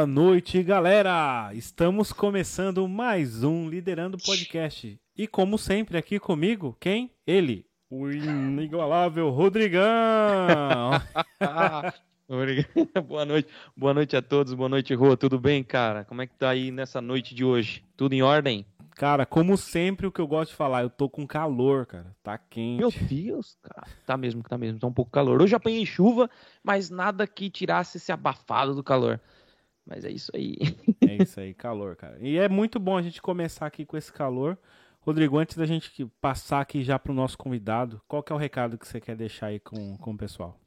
Boa noite, galera! Estamos começando mais um Liderando Podcast. E como sempre, aqui comigo, quem? Ele, o inigualável Rodrigão! boa noite, boa noite a todos, boa noite, Rô. Tudo bem, cara? Como é que tá aí nessa noite de hoje? Tudo em ordem? Cara, como sempre, o que eu gosto de falar, eu tô com calor, cara. Tá quente. Meu Deus, cara. Tá mesmo, tá mesmo. Tá um pouco calor. Hoje apanhei chuva, mas nada que tirasse esse abafado do calor. Mas é isso aí. É isso aí, calor, cara. E é muito bom a gente começar aqui com esse calor. Rodrigo, antes da gente passar aqui já pro nosso convidado, qual que é o recado que você quer deixar aí com, com o pessoal?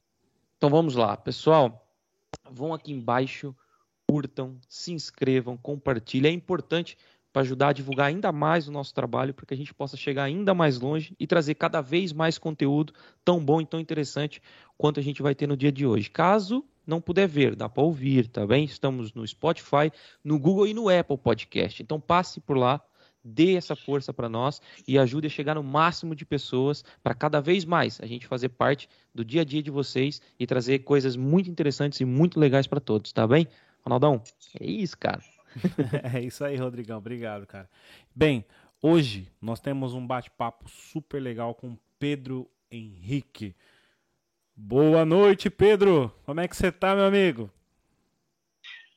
Então vamos lá, pessoal. Vão aqui embaixo, curtam, se inscrevam, compartilhem. É importante para ajudar a divulgar ainda mais o nosso trabalho, para que a gente possa chegar ainda mais longe e trazer cada vez mais conteúdo tão bom e tão interessante quanto a gente vai ter no dia de hoje. Caso não puder ver, dá para ouvir, tá bem? Estamos no Spotify, no Google e no Apple Podcast. Então passe por lá, dê essa força para nós e ajude a chegar no máximo de pessoas para cada vez mais a gente fazer parte do dia a dia de vocês e trazer coisas muito interessantes e muito legais para todos, tá bem? Ronaldão, é isso, cara. é isso aí, Rodrigão. Obrigado, cara. Bem, hoje nós temos um bate-papo super legal com Pedro Henrique. Boa noite, Pedro. Como é que você tá, meu amigo?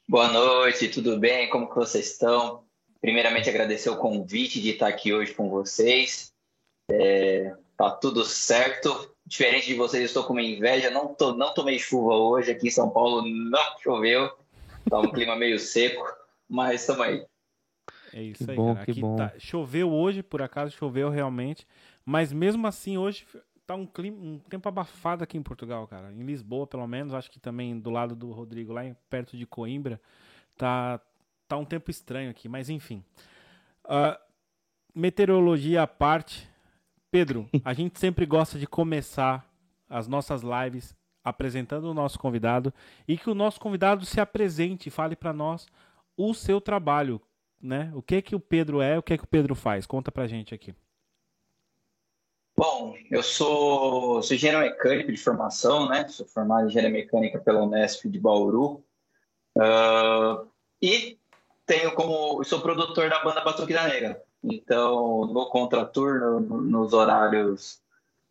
Boa noite, tudo bem? Como que vocês estão? Primeiramente, agradecer o convite de estar aqui hoje com vocês. É, tá tudo certo. Diferente de vocês, estou com uma inveja. Não, tô, não tomei chuva hoje aqui em São Paulo, não choveu. Tá um clima meio seco mas estamos aí. É isso que aí, bom, cara. Aqui bom. Tá, choveu hoje, por acaso choveu realmente, mas mesmo assim hoje tá um clima, um tempo abafado aqui em Portugal, cara. Em Lisboa, pelo menos, acho que também do lado do Rodrigo, lá perto de Coimbra, tá tá um tempo estranho aqui, mas enfim. Uh, meteorologia à parte, Pedro, a gente sempre gosta de começar as nossas lives apresentando o nosso convidado e que o nosso convidado se apresente e fale para nós o seu trabalho, né? O que que o Pedro é, o que que o Pedro faz? Conta pra gente aqui. Bom, eu sou, sou engenheiro mecânico de formação, né? Sou formado em engenharia mecânica pela Unesp de Bauru. Uh, e tenho como sou produtor da banda Batuque da Negra. Então, no contraturno, nos horários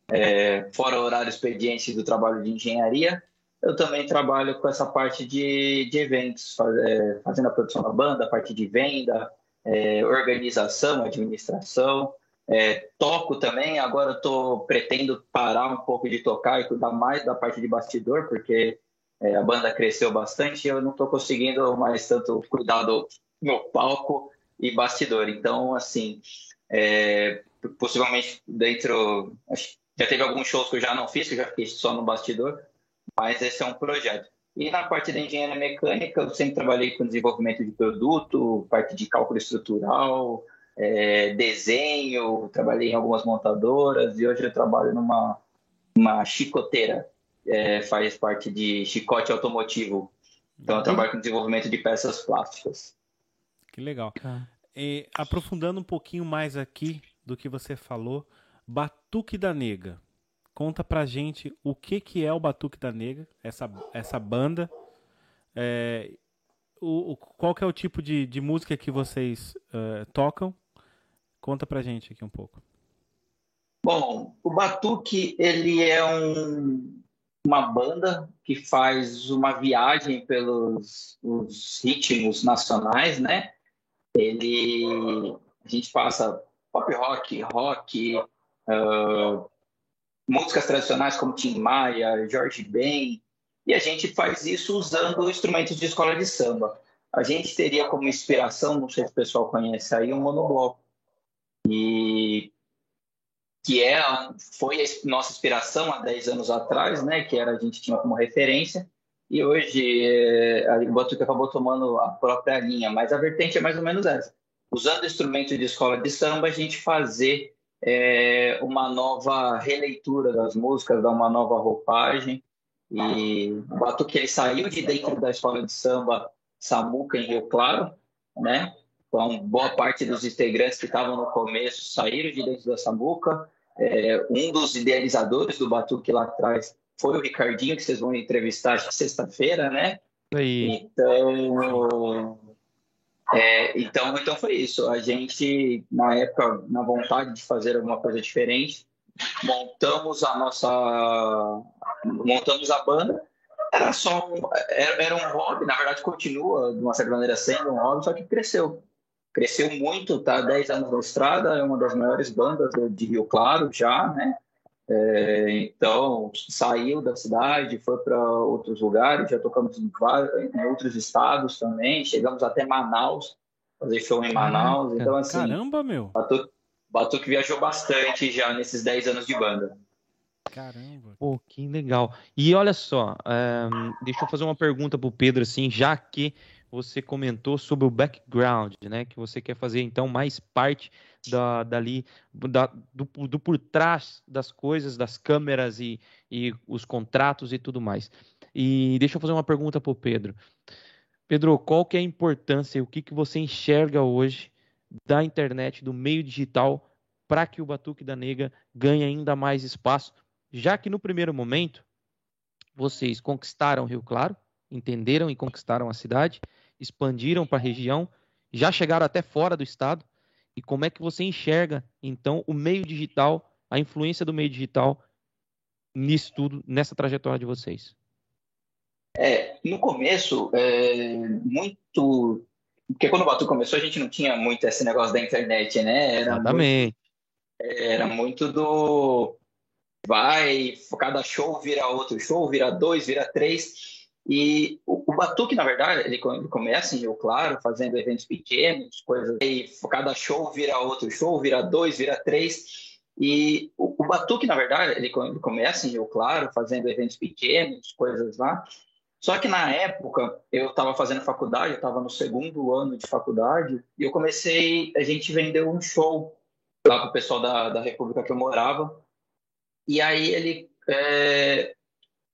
é, fora horário expediente do trabalho de engenharia, eu também trabalho com essa parte de, de eventos, faz, é, fazendo a produção da banda, a parte de venda, é, organização, administração. É, toco também, agora estou pretendo parar um pouco de tocar e cuidar mais da parte de bastidor, porque é, a banda cresceu bastante e eu não estou conseguindo mais tanto cuidar do meu palco e bastidor. Então, assim, é, possivelmente dentro. Já teve alguns shows que eu já não fiz, que eu já fiz só no bastidor, mas esse é um projeto. E na parte da engenharia mecânica, eu sempre trabalhei com desenvolvimento de produto, parte de cálculo estrutural, é, desenho, trabalhei em algumas montadoras e hoje eu trabalho numa uma chicoteira, é, faz parte de chicote automotivo. Então eu trabalho com desenvolvimento de peças plásticas. Que legal. E, aprofundando um pouquinho mais aqui do que você falou, Batuque da Nega. Conta pra gente o que, que é o Batuque da Negra, essa, essa banda. É, o, o, qual que é o tipo de, de música que vocês uh, tocam? Conta pra gente aqui um pouco. Bom, o Batuque ele é um, uma banda que faz uma viagem pelos ritmos nacionais, né? Ele a gente passa pop rock, rock, uh, músicas tradicionais como Tim Maia, Jorge Ben, e a gente faz isso usando instrumentos de escola de samba. A gente teria como inspiração, não sei se o pessoal conhece aí, um monobloco. E que é, foi a nossa inspiração há 10 anos atrás, né, que era a gente tinha como referência, e hoje é, a Batuque acabou tomando a própria linha, mas a vertente é mais ou menos essa. Usando instrumentos de escola de samba, a gente fazer é, uma nova releitura das músicas, dar uma nova roupagem. E o Batuque ele saiu de dentro da escola de samba Samuca em Rio Claro, né? Então, boa parte dos integrantes que estavam no começo saíram de dentro da Samuca. É, um dos idealizadores do Batuque lá atrás foi o Ricardinho, que vocês vão entrevistar sexta-feira, né? Aí. Então, é, então, então foi isso. A gente, na época, na vontade de fazer alguma coisa diferente, montamos a nossa, montamos a banda. Era só um, era, era um hobby, na verdade continua de uma certa maneira sendo um hobby, só que cresceu. Cresceu muito, tá 10 anos na estrada, é uma das maiores bandas de Rio Claro já, né? É, então, saiu da cidade, foi para outros lugares, já tocamos em, vários, em, outros estados também, chegamos até Manaus, fazer show em Manaus. Caraca, então, assim. Caramba, meu! Batuque, Batuque viajou bastante já nesses 10 anos de banda. Caramba. Pô, que legal. E olha só, um, deixa eu fazer uma pergunta pro Pedro, assim, já que você comentou sobre o background, né? Que você quer fazer então mais parte da, dali, da, do, do por trás das coisas, das câmeras e, e os contratos e tudo mais. E deixa eu fazer uma pergunta para o Pedro. Pedro, qual que é a importância, o que, que você enxerga hoje da internet, do meio digital, para que o Batuque da Nega ganhe ainda mais espaço, já que no primeiro momento vocês conquistaram Rio Claro, entenderam e conquistaram a cidade, expandiram para a região, já chegaram até fora do estado. E como é que você enxerga, então, o meio digital, a influência do meio digital nisso tudo, nessa trajetória de vocês? É, no começo, é, muito. Porque quando o Batu começou, a gente não tinha muito esse negócio da internet, né? Era Exatamente. Muito, era muito do. Vai, cada show vira outro show, vira dois, vira três. E o, Batuque, na verdade, ele, começa em Rio Claro, fazendo eventos pequenos, coisas. E cada show vira outro show, vira dois, vira três. E o, o Batuque, na verdade, ele, ele começa em Rio Claro, fazendo eventos pequenos, coisas lá. Só que na época eu estava fazendo faculdade, eu estava no segundo ano de faculdade, e eu comecei, a gente vendeu um show lá para o pessoal da, da República que eu morava. E aí ele é,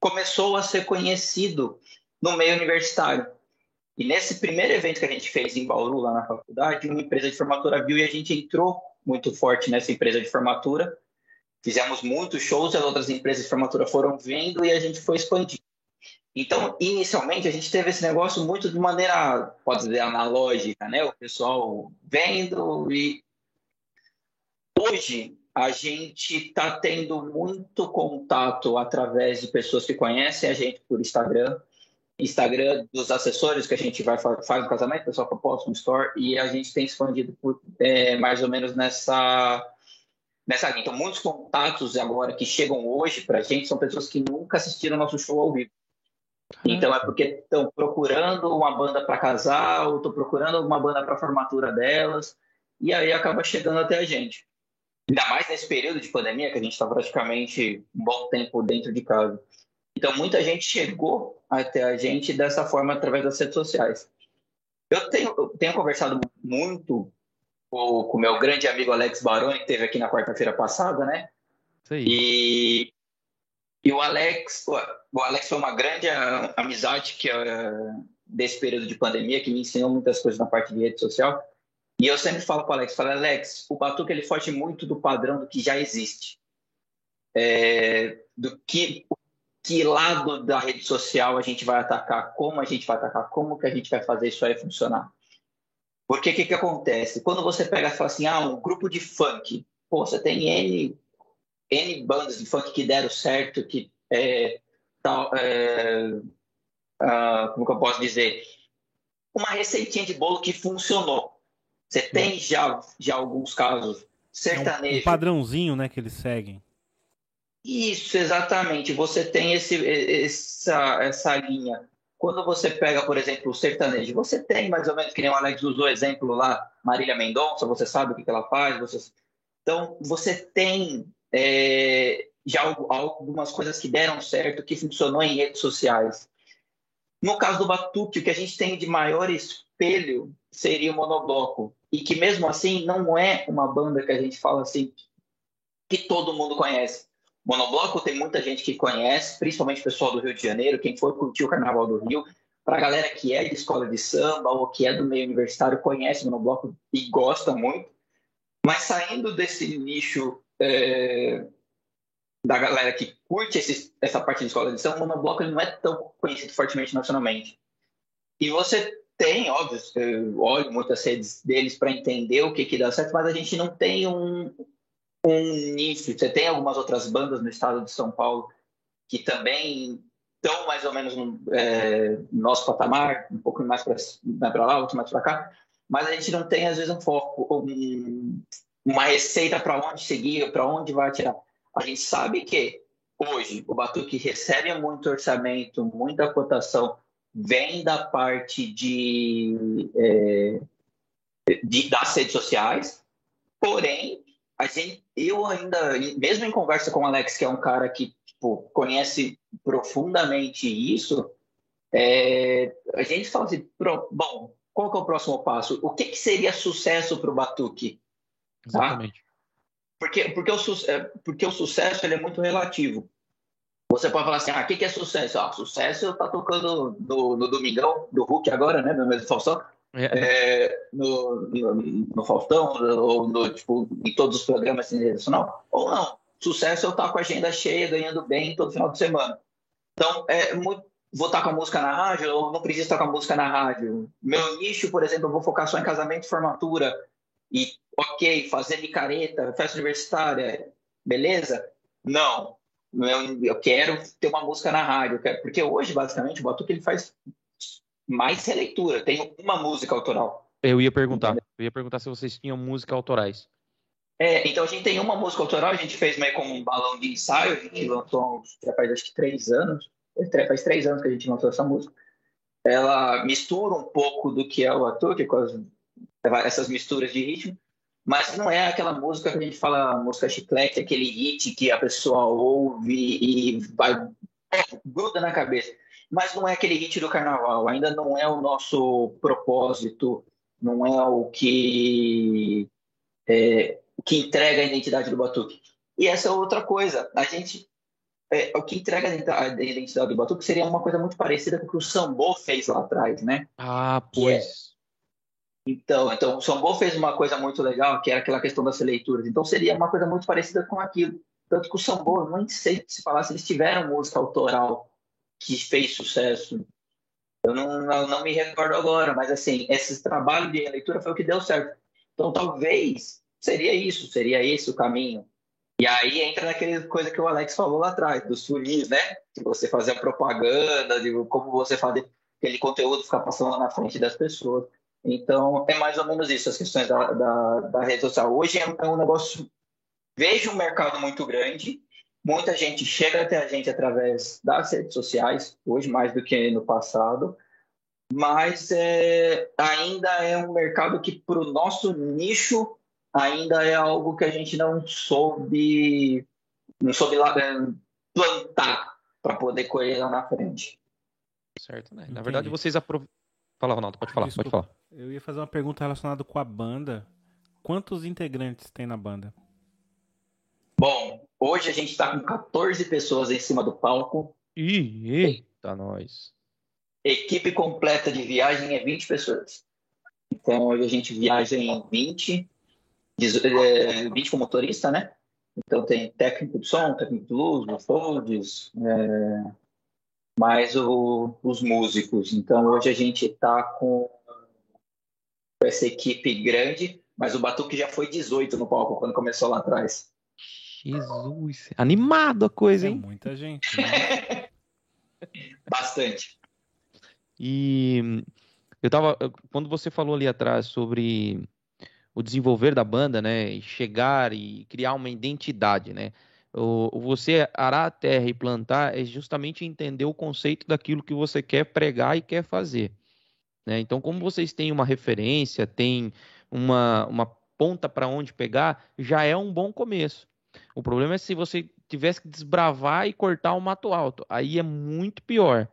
começou a ser conhecido no meio universitário. E nesse primeiro evento que a gente fez em Bauru, lá na faculdade, uma empresa de formatura viu e a gente entrou muito forte nessa empresa de formatura. Fizemos muitos shows, as outras empresas de formatura foram vendo e a gente foi expandindo. Então, inicialmente, a gente teve esse negócio muito de maneira, pode dizer, analógica, né? O pessoal vendo e. Hoje, a gente está tendo muito contato através de pessoas que conhecem a gente por Instagram, Instagram dos assessores que a gente vai faz no casamento, pessoal que posta no store, e a gente tem expandido por, é, mais ou menos nessa nessa linha. Então, muitos contatos agora que chegam hoje para a gente são pessoas que nunca assistiram nosso show ao vivo. Então, é porque estão procurando uma banda para casar, ou estão procurando uma banda para formatura delas, e aí acaba chegando até a gente. Ainda mais nesse período de pandemia, que a gente está praticamente um bom tempo dentro de casa. Então, muita gente chegou até a gente dessa forma através das redes sociais. Eu tenho, eu tenho conversado muito com o meu grande amigo Alex Baroni, que esteve aqui na quarta-feira passada, né? Sim. E, e o Alex, o Alex foi uma grande amizade que desse período de pandemia, que me ensinou muitas coisas na parte de rede social. E eu sempre falo para o Alex, falo, Alex, o Batuque ele foge muito do padrão do que já existe. É, do que, que lado da rede social a gente vai atacar, como a gente vai atacar, como que a gente vai fazer isso aí funcionar. Porque o que, que acontece? Quando você pega e fala assim, ah, um grupo de funk, pô, você tem N, N bandas de funk que deram certo, que é, tal, é, uh, como que eu posso dizer? Uma receitinha de bolo que funcionou. Você tem já, já alguns casos sertanejos. É um, um padrãozinho, né, que eles seguem. Isso, exatamente. Você tem esse, essa, essa linha. Quando você pega, por exemplo, o sertanejo, você tem mais ou menos, que nem o Alex usou exemplo lá, Marília Mendonça, você sabe o que ela faz. Você... Então, você tem é, já algumas coisas que deram certo, que funcionou em redes sociais. No caso do Batuque, o que a gente tem de maior espelho seria o monobloco. E que mesmo assim não é uma banda que a gente fala assim que todo mundo conhece. Monobloco tem muita gente que conhece, principalmente o pessoal do Rio de Janeiro, quem foi curtir o Carnaval do Rio. Para a galera que é de escola de samba ou que é do meio universitário, conhece Monobloco e gosta muito. Mas saindo desse nicho é, da galera que curte esse, essa parte de escola de samba, o Monobloco não é tão conhecido fortemente nacionalmente. e você tem, óbvio, eu olho muitas redes deles para entender o que, que dá certo, mas a gente não tem um, um nicho. Você tem algumas outras bandas no estado de São Paulo que também estão mais ou menos no é, nosso patamar, um pouco mais para lá, outro mais para cá, mas a gente não tem, às vezes, um foco, um, uma receita para onde seguir, para onde vai atirar. A gente sabe que hoje o Batuque recebe muito orçamento, muita cotação, vem da parte de, é, de das redes sociais, porém a gente, eu ainda, mesmo em conversa com o Alex, que é um cara que tipo, conhece profundamente isso, é, a gente fala assim, bom, qual que é o próximo passo? O que, que seria sucesso para o Batuque? Tá? Exatamente. Porque, porque, o, é, porque o sucesso ele é muito relativo. Você pode falar assim, ah, o que, que é sucesso? Ah, sucesso eu tá tocando no, no Domingão, do Hulk agora, né? No mesmo Faustão. É. É, no, no, no, Faustão, ou no, tipo, em todos os programas internacional. Ou não. Sucesso eu estar com a agenda cheia, ganhando bem todo final de semana. Então, é muito, vou estar com a música na rádio, ou não preciso estar com a música na rádio. Meu nicho, por exemplo, eu vou focar só em casamento e formatura. E, ok, fazer micareta, festa universitária, beleza? Não eu quero ter uma música na rádio, porque hoje, basicamente, o Batuque ele faz mais releitura, tem uma música autoral. Eu ia perguntar, eu ia perguntar se vocês tinham música autorais. É, então a gente tem uma música autoral, a gente fez meio como um balão de ensaio, a gente lançou já faz acho que três anos, faz três anos que a gente lançou essa música. Ela mistura um pouco do que é o Batuque, com as, essas misturas de ritmo, mas não é aquela música que a gente fala, música chiclete, aquele hit que a pessoa ouve e vai gruda na cabeça. Mas não é aquele hit do carnaval, ainda não é o nosso propósito, não é o que, é, que entrega a identidade do Batuque. E essa é outra coisa, a gente é, o que entrega a identidade do Batuque seria uma coisa muito parecida com o que o Sambô fez lá atrás, né? Ah, pois. Então, então o Sambô fez uma coisa muito legal, que era aquela questão das leituras. Então seria uma coisa muito parecida com aquilo. Tanto que o Sambô, não sei se falasse, eles tiveram música autoral que fez sucesso. Eu não, não, me recordo agora, mas assim, esse trabalho de leitura foi o que deu certo. Então talvez seria isso, seria esse o caminho. E aí entra naquela coisa que o Alex falou lá atrás, dos funis, né? De você fazer a propaganda, de como você fazer aquele conteúdo ficar passando na frente das pessoas. Então, é mais ou menos isso, as questões da, da, da rede social. Hoje é, é um negócio. Vejo um mercado muito grande, muita gente chega até a gente através das redes sociais, hoje mais do que no passado, mas é, ainda é um mercado que, para o nosso nicho, ainda é algo que a gente não soube, não soube lá, é, plantar para poder colher lá na frente. Certo, né? Na verdade, vocês aproveitam. Fala, Ronaldo, pode falar, Desculpa. pode falar. Eu ia fazer uma pergunta relacionada com a banda. Quantos integrantes tem na banda? Hoje a gente está com 14 pessoas em cima do palco. Ih, eita, nós. Equipe completa de viagem é 20 pessoas. Então hoje a gente viaja em 20, 20 é, com motorista, né? Então tem técnico de som, técnico de luz, folds, é, mais o, os músicos. Então hoje a gente está com essa equipe grande, mas o Batuque já foi 18 no palco quando começou lá atrás. Jesus, animado a coisa, hein? É muita gente. Né? Bastante. E eu tava. Quando você falou ali atrás sobre o desenvolver da banda, né? Chegar e criar uma identidade, né? O, você arar a terra e plantar é justamente entender o conceito daquilo que você quer pregar e quer fazer. Né? Então, como vocês têm uma referência, têm uma, uma ponta para onde pegar, já é um bom começo. O problema é se você tivesse que desbravar e cortar o mato alto. Aí é muito pior.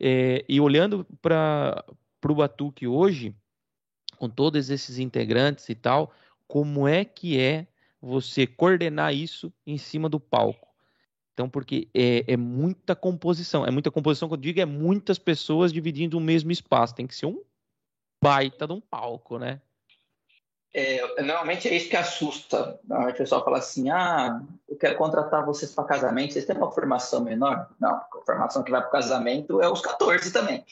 É, e olhando para o Batuque hoje, com todos esses integrantes e tal, como é que é você coordenar isso em cima do palco? Então, porque é, é, muita composição. É muita composição que eu digo, é muitas pessoas dividindo o mesmo espaço. Tem que ser um baita de um palco, né? É, normalmente é isso que assusta. O pessoal fala assim: ah, eu quero contratar vocês para casamento. Vocês têm uma formação menor? Não, a formação que vai para casamento é os 14 também.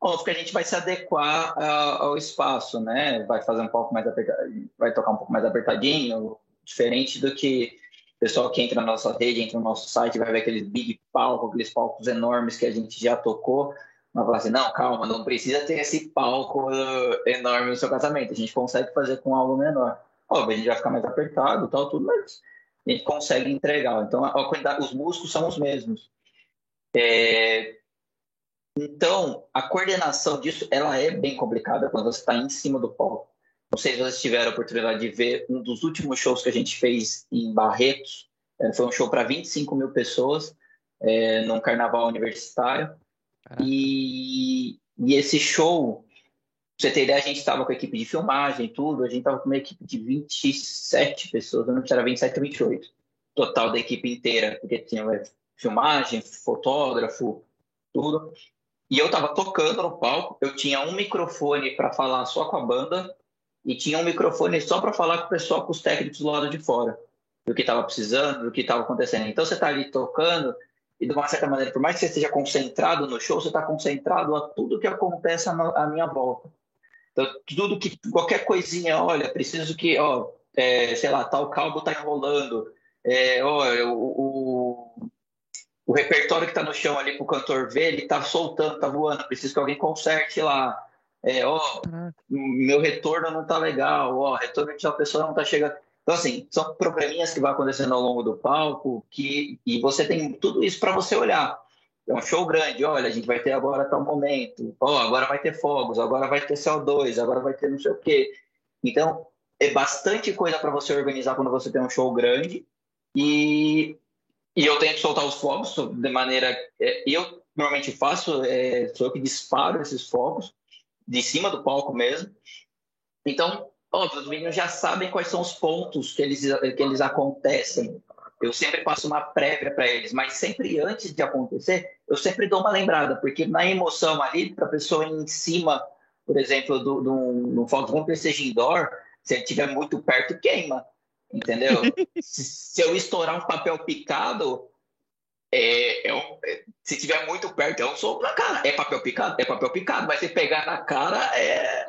Óbvio que a gente vai se adequar ao espaço, né? Vai fazer um pouco mais apertado, vai tocar um pouco mais apertadinho, diferente do que o pessoal que entra na nossa rede, entra no nosso site, vai ver aqueles big palcos, aqueles palcos enormes que a gente já tocou. Vai falar assim, não, calma, não precisa ter esse palco enorme no seu casamento. A gente consegue fazer com algo menor. Óbvio, a gente vai ficar mais apertado, tal, tudo, mas a gente consegue entregar. Então, a os músicos são os mesmos. É, então, a coordenação disso, ela é bem complicada quando você está em cima do palco. Não sei se vocês tiveram a oportunidade de ver um dos últimos shows que a gente fez em Barretos. É, foi um show para 25 mil pessoas, é, num carnaval universitário. E, e, esse show, pra você ter ideia, a gente estava com a equipe de filmagem tudo, a gente estava com uma equipe de 27 pessoas, não era 27 ou 28, total da equipe inteira, porque tinha é, filmagem, fotógrafo, tudo. E eu estava tocando no palco, eu tinha um microfone para falar só com a banda e tinha um microfone só para falar com o pessoal, com os técnicos do lado de fora, do que estava precisando, do que estava acontecendo. Então você está ali tocando e de uma certa maneira, por mais que você esteja concentrado no show, você está concentrado a tudo que acontece à minha volta. Então, tudo que, qualquer coisinha, olha, preciso que, ó, é, sei lá, tal cabo está enrolando, é, ó, o, o, o repertório que está no chão ali para o cantor ver, ele está soltando, está voando, preciso que alguém conserte lá. É, ó, meu retorno não está legal, ó, retorno de tal pessoa não está chegando. Então, assim, são probleminhas que vão acontecendo ao longo do palco que, e você tem tudo isso para você olhar. É um show grande, olha, a gente vai ter agora tal momento, ó, agora vai ter fogos, agora vai ter CO2, agora vai ter não sei o quê. Então, é bastante coisa para você organizar quando você tem um show grande. E, e eu tenho que soltar os fogos de maneira. É, eu normalmente faço, é, sou eu que disparo esses fogos, de cima do palco mesmo. Então, óbvio, os meninos já sabem quais são os pontos que eles, que eles acontecem. Eu sempre passo uma prévia para eles, mas sempre antes de acontecer, eu sempre dou uma lembrada, porque na emoção ali, para a pessoa em cima, por exemplo, do, do, no vamos que seja indoor, se ele estiver muito perto, queima. Entendeu? se, se, eu estourar um papel picado, é, é um, é, se tiver muito perto, é um soco na cara. É papel picado? É papel picado, mas se pegar na cara, é.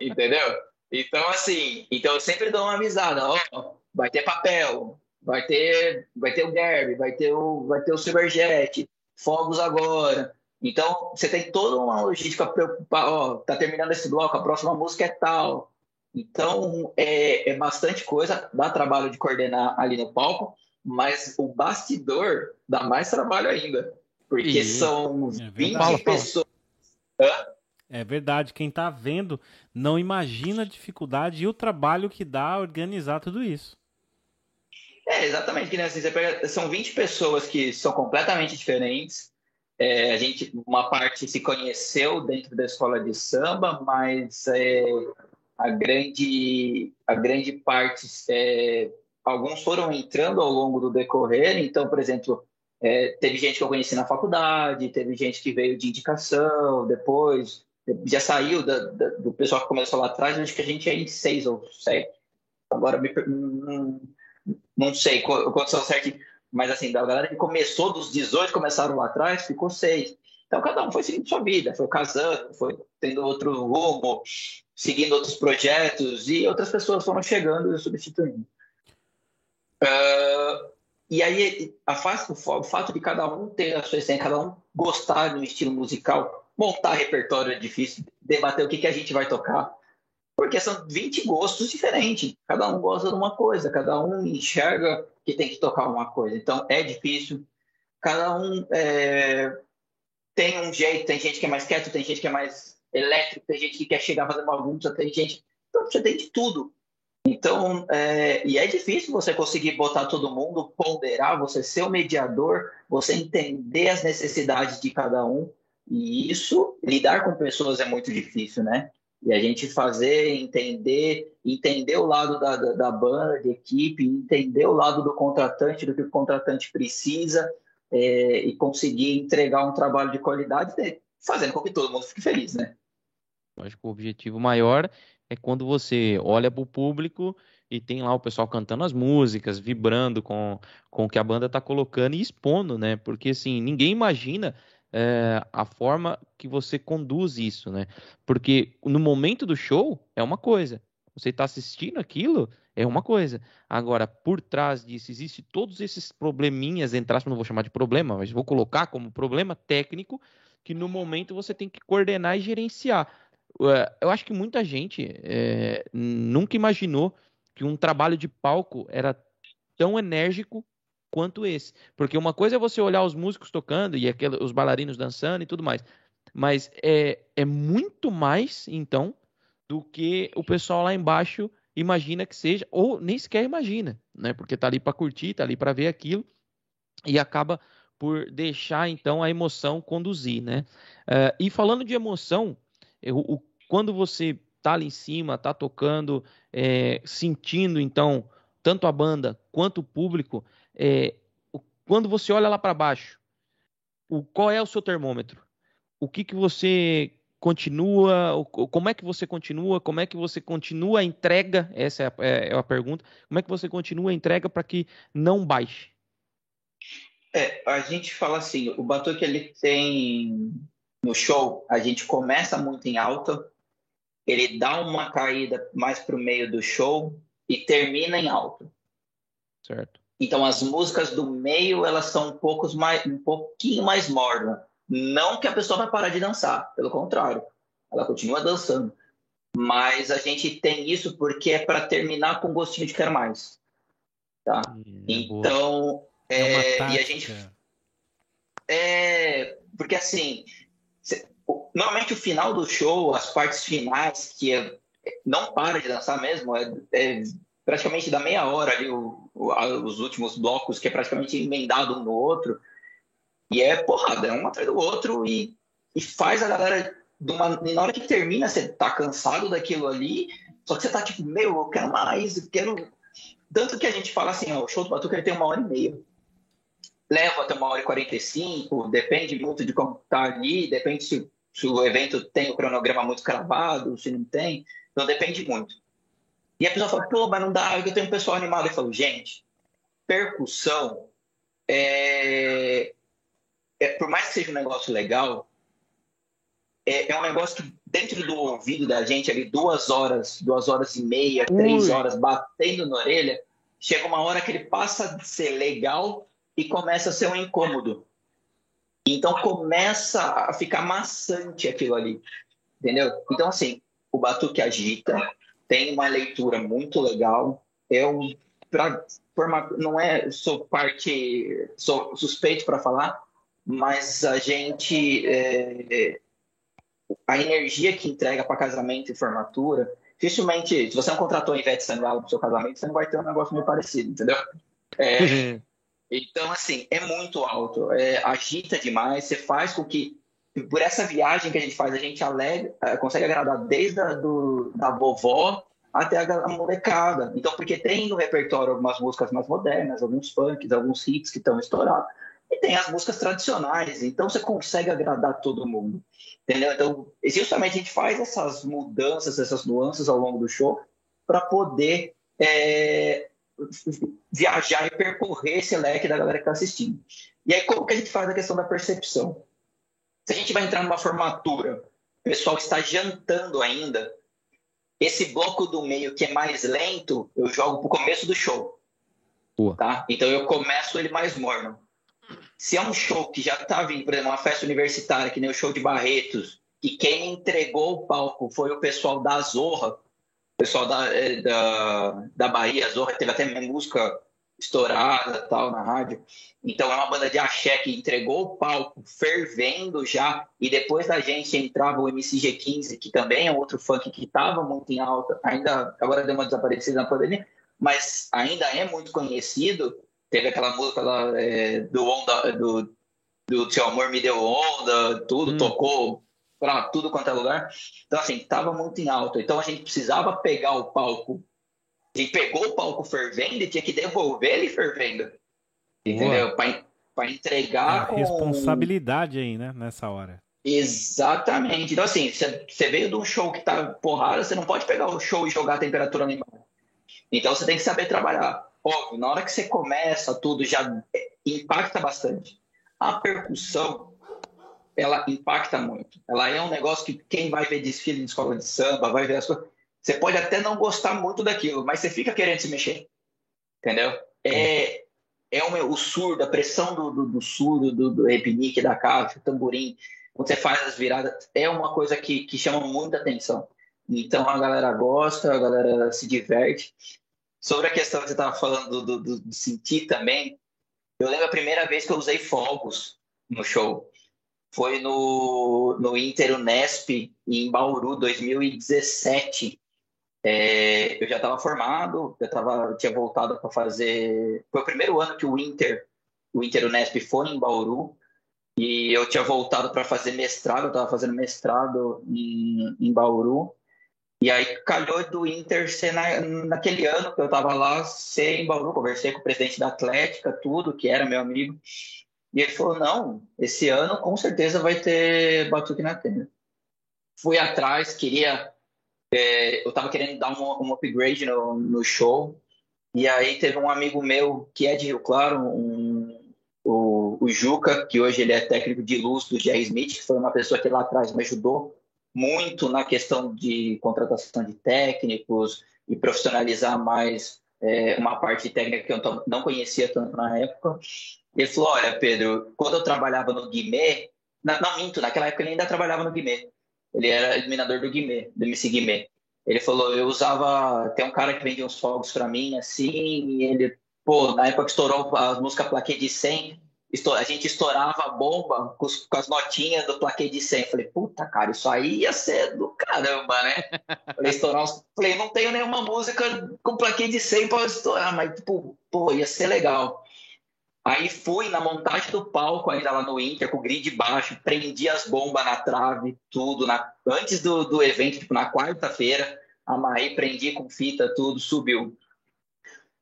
Entendeu? Então, assim, então eu sempre dou uma avisada, ó, vai ter papel, vai ter, vai ter o Derby, vai ter o, vai ter o Silverjet, fogos agora. Então, você tem toda uma logística preocupar, ó, tá terminando esse bloco, a próxima música é tal. Então, é, é bastante coisa, dá trabalho de coordenar ali no palco, mas o bastidor dá mais trabalho ainda, porque são é 20 pessoas. Hã? É verdade, quem está vendo não imagina a dificuldade e o trabalho que dá organizar tudo isso. É, exatamente, que né, assim, pega, são 20 pessoas que são completamente diferentes. É, a gente, uma parte se conheceu dentro da escola de samba, mas é, a grande, a grande parte, é, alguns foram entrando ao longo do decorrer. Então, por exemplo, é, teve gente que eu conheci na faculdade, teve gente que veio de indicação, depois já saiu da, da, do pessoal que começou lá atrás, acho que a gente é em seis ou sete. Agora me, não, não sei quantos são certo, mas assim, da galera que começou dos 18, começaram lá atrás, ficou seis. Então cada um foi seguindo sua vida, foi casando, foi tendo outro rumo, seguindo outros projetos, e outras pessoas foram chegando e substituindo. Uh, e aí, a, o fato de cada um ter a sua essência, cada um gostar de um estilo musical, montar repertório é difícil, debater o que, que a gente vai tocar, porque são 20 gostos diferentes. Cada um gosta de uma coisa, cada um enxerga que tem que tocar uma coisa. Então é difícil. Cada um é, tem um jeito, tem gente que é mais quieto, tem gente que é mais elétrico, tem gente que quer chegar fazer bagunça, tem gente. Então você tem de tudo. Então, é, e é difícil você conseguir botar todo mundo, ponderar, você ser o mediador, você entender as necessidades de cada um e isso, lidar com pessoas é muito difícil, né? E a gente fazer, entender, entender o lado da, da, da banda, de equipe, entender o lado do contratante, do que o contratante precisa, é, e conseguir entregar um trabalho de qualidade, né? fazendo com que todo mundo fique feliz, né? Acho que o objetivo maior é quando você olha para o público e tem lá o pessoal cantando as músicas, vibrando com, com o que a banda está colocando e expondo, né? Porque assim, ninguém imagina é, a forma que você conduz isso, né? Porque no momento do show é uma coisa, você está assistindo aquilo é uma coisa. Agora, por trás disso, existe todos esses probleminhas, entrar, não vou chamar de problema, mas vou colocar como problema técnico que no momento você tem que coordenar e gerenciar. Eu acho que muita gente é, nunca imaginou que um trabalho de palco era tão enérgico quanto esse. Porque uma coisa é você olhar os músicos tocando e aquele, os bailarinos dançando e tudo mais. Mas é, é muito mais, então, do que o pessoal lá embaixo imagina que seja, ou nem sequer imagina, né? Porque tá ali para curtir, tá ali para ver aquilo e acaba por deixar então a emoção conduzir, né? Uh, e falando de emoção, eu, o, quando você tá ali em cima, tá tocando, é, sentindo então tanto a banda quanto o público, é, quando você olha lá para baixo, o, qual é o seu termômetro? O que que você continua? Como é que você continua? Como é que você continua a entrega? Essa é a, é, é a pergunta. Como é que você continua a entrega para que não baixe? É, a gente fala assim, o Batuque ele tem no show, a gente começa muito em alta, ele dá uma caída mais para o meio do show e termina em alta. Certo. Então as músicas do meio elas são um, poucos mais, um pouquinho mais mornas. Não que a pessoa vai parar de dançar, pelo contrário, ela continua dançando. Mas a gente tem isso porque é para terminar com gostinho de quero mais. Tá? É então, é, é e a gente. É, porque assim, normalmente o final do show, as partes finais, que é, não para de dançar mesmo, é, é praticamente da meia hora ali, o, o, os últimos blocos, que é praticamente emendado um no outro. E é porrada, é um atrás do outro e, e faz a galera. Uma, na hora que termina, você tá cansado daquilo ali, só que você tá tipo, meu, eu quero mais, eu quero. Tanto que a gente fala assim, ó, o show do Batuque ele tem uma hora e meia. Leva até uma hora e quarenta e cinco, depende muito de como tá ali, depende se, se o evento tem o cronograma muito cravado, se não tem. Então depende muito. E a pessoa fala, pô, mas não dá, eu tenho um pessoal animado. Eu falo, gente, percussão é, é, por mais que seja um negócio legal, é, é, um negócio que dentro do ouvido da gente ali, duas horas, duas horas e meia, Ui. três horas batendo na orelha, chega uma hora que ele passa de ser legal e começa a ser um incômodo. Então começa a ficar maçante aquilo ali, entendeu? Então assim, o batuque agita, tem uma leitura muito legal, um pra, forma, não é sou parte sou suspeito para falar, mas a gente. É, a energia que entrega para casamento e formatura, dificilmente, se você não contratou a Ivete Sangalo para seu casamento, você não vai ter um negócio meio parecido, entendeu? É, uhum. então, assim, é muito alto, é, agita demais, você faz com que, por essa viagem que a gente faz, a gente alega, é, consegue agradar desde a do, da vovó até a molecada. Então, porque tem no repertório algumas músicas mais modernas, alguns funks, alguns hits que estão estourados. E tem as músicas tradicionais, então você consegue agradar todo mundo. Entendeu? Então, justamente a gente faz essas mudanças, essas nuances ao longo do show para poder é, viajar e percorrer esse leque da galera que está assistindo. E aí, como que a gente faz a questão da percepção? Se a gente vai entrar numa formatura, o pessoal está jantando ainda, esse bloco do meio que é mais lento, eu jogo para o começo do show. Tá? Então eu começo ele mais morno. Se é um show que já está vindo, por exemplo, uma festa universitária, que nem o show de Barretos, que quem entregou o palco foi o pessoal da Zorra, o pessoal da, é, da, da Bahia, a Zorra teve até música estourada tal na rádio. Então é uma banda de axé que entregou o palco fervendo já, e depois da gente entrava o MCG15, que também é outro funk que estava muito em alta, ainda agora deu uma desaparecida na pandemia, mas ainda é muito conhecido teve aquela música lá é, do onda, do, do Seu Amor Me Deu Onda, tudo, hum. tocou para tudo quanto é lugar. Então, assim, tava muito em alta. Então, a gente precisava pegar o palco. Gente pegou o palco fervendo e tinha que devolver ele fervendo. Entendeu? Para entregar. É com... Responsabilidade aí, né? Nessa hora. Exatamente. Então, assim, você veio de um show que tá porrada, você não pode pegar o show e jogar a temperatura lá embaixo. Então, você tem que saber trabalhar. Óbvio, na hora que você começa tudo, já impacta bastante. A percussão, ela impacta muito. Ela é um negócio que quem vai ver desfile de escola de samba, vai ver as coisas, você pode até não gostar muito daquilo, mas você fica querendo se mexer, entendeu? É, é o, o surdo, a pressão do, do, do surdo, do, do repinique, da caixa, tamborim, quando você faz as viradas, é uma coisa que, que chama muita atenção. Então a galera gosta, a galera se diverte. Sobre a questão que você estava falando do, do, do, sentir também, eu lembro a primeira vez que eu usei fogos no show. Foi no, no Inter Unesp, em Bauru, 2017. É, eu já estava formado, eu tava, tinha voltado para fazer. Foi o primeiro ano que o Inter, o Inter Unesp foi em Bauru, e eu tinha voltado para fazer mestrado, eu estava fazendo mestrado em, em Bauru. E aí calhou do Inter ser na, naquele ano que eu estava lá, ser em Bauru. Conversei com o presidente da Atlética, tudo, que era meu amigo. E ele falou: não, esse ano com certeza vai ter Batuque na Tenda. Fui atrás, queria. É, eu estava querendo dar um, um upgrade no, no, show. E aí teve um amigo meu que é de Rio Claro, um, o, o Juca, que hoje ele é técnico de luz do Jerry Smith, que foi uma pessoa que lá atrás me ajudou muito na questão de contratação de técnicos e profissionalizar mais é, uma parte técnica que eu não conhecia tanto na época. Ele falou: Olha, Pedro, quando eu trabalhava no Guimê, na, não minto, naquela época ele ainda trabalhava no Guimê. Ele era iluminador do Guimê, do MC Guimê. Ele falou: Eu usava. Tem um cara que vendia uns fogos para mim, assim, e ele, pô, na época que estourou a música Plaquê de 100, a gente estourava a bomba com, com, as notinhas do plaquê de 100. Falei, puta, cara, isso aí ia ser do caramba, né? Falei, estourar uns... Falei, não tenho nenhuma música com plaquê de 100 para estourar, mas, tipo, pô, ia ser legal. Aí fui na montagem do palco, ainda lá no Inter, com o grid baixo, prendi as bombas na trave, tudo. Na... Antes do, do evento, tipo, na quarta-feira, amarrei, prendi com fita, tudo, subiu.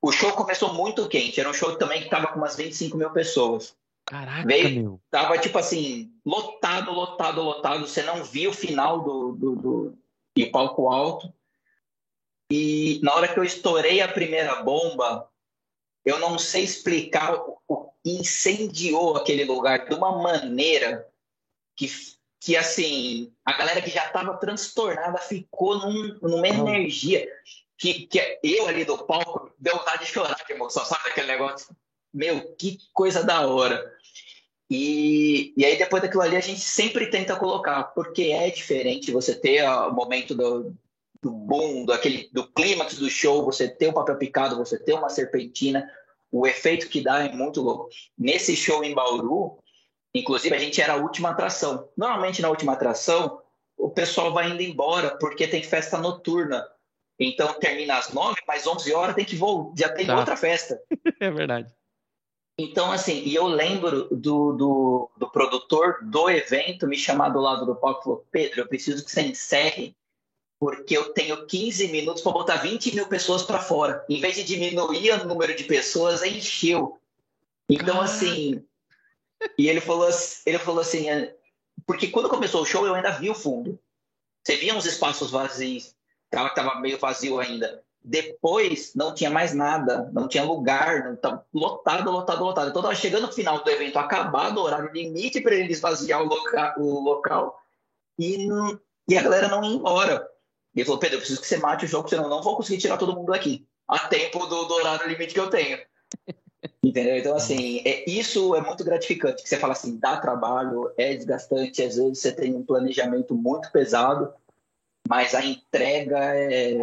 O show começou muito quente. Era um show também que tava com umas 25 mil pessoas. Caraca, Veio, meu. Tava tipo assim, lotado, lotado, lotado. Você não via o final do, do, do, do palco alto. E na hora que eu estourei a primeira bomba, eu não sei explicar o, o incendiou aquele lugar de uma maneira que, que assim, a galera que já estava transtornada ficou num, numa energia que, que eu ali do palco deu vontade de chorar de emoção, sabe aquele negócio? Meu, que coisa da hora. E, e aí depois daquilo ali a gente sempre tenta colocar, porque é diferente você ter o momento do, do boom, do, aquele, do clímax do show, você ter o papel picado, você ter uma serpentina, o efeito que dá é muito louco. Nesse show em Bauru, inclusive a gente era a última atração. Normalmente na última atração, o pessoal vai indo embora porque tem festa noturna. Então termina às nove, mas onze horas tem que voltar, já tem tá. outra festa. é verdade. Então, assim, e eu lembro do, do, do, produtor do evento me chamar do lado do palco e falou: Pedro, eu preciso que você encerre, porque eu tenho 15 minutos para botar 20 mil pessoas para fora. Em vez de diminuir o número de pessoas, encheu. Então, assim. E ele falou, ele falou assim: é, porque quando começou o show, eu ainda vi o fundo. Você via uns espaços vazios que estava meio vazio ainda. Depois não tinha mais nada, não tinha lugar, não estava lotado, lotado, lotado. Então estava chegando no final do evento, acabado o horário limite para ele esvaziar o, loca o local e, não, e a galera não ia embora. E ele falou: Pedro, eu preciso que você mate o jogo, senão eu não vou conseguir tirar todo mundo aqui a tempo do, do horário limite que eu tenho. Entendeu? Então, assim, é, isso é muito gratificante. Que você fala assim, dá trabalho, é desgastante, às vezes você tem um planejamento muito pesado, mas a entrega é,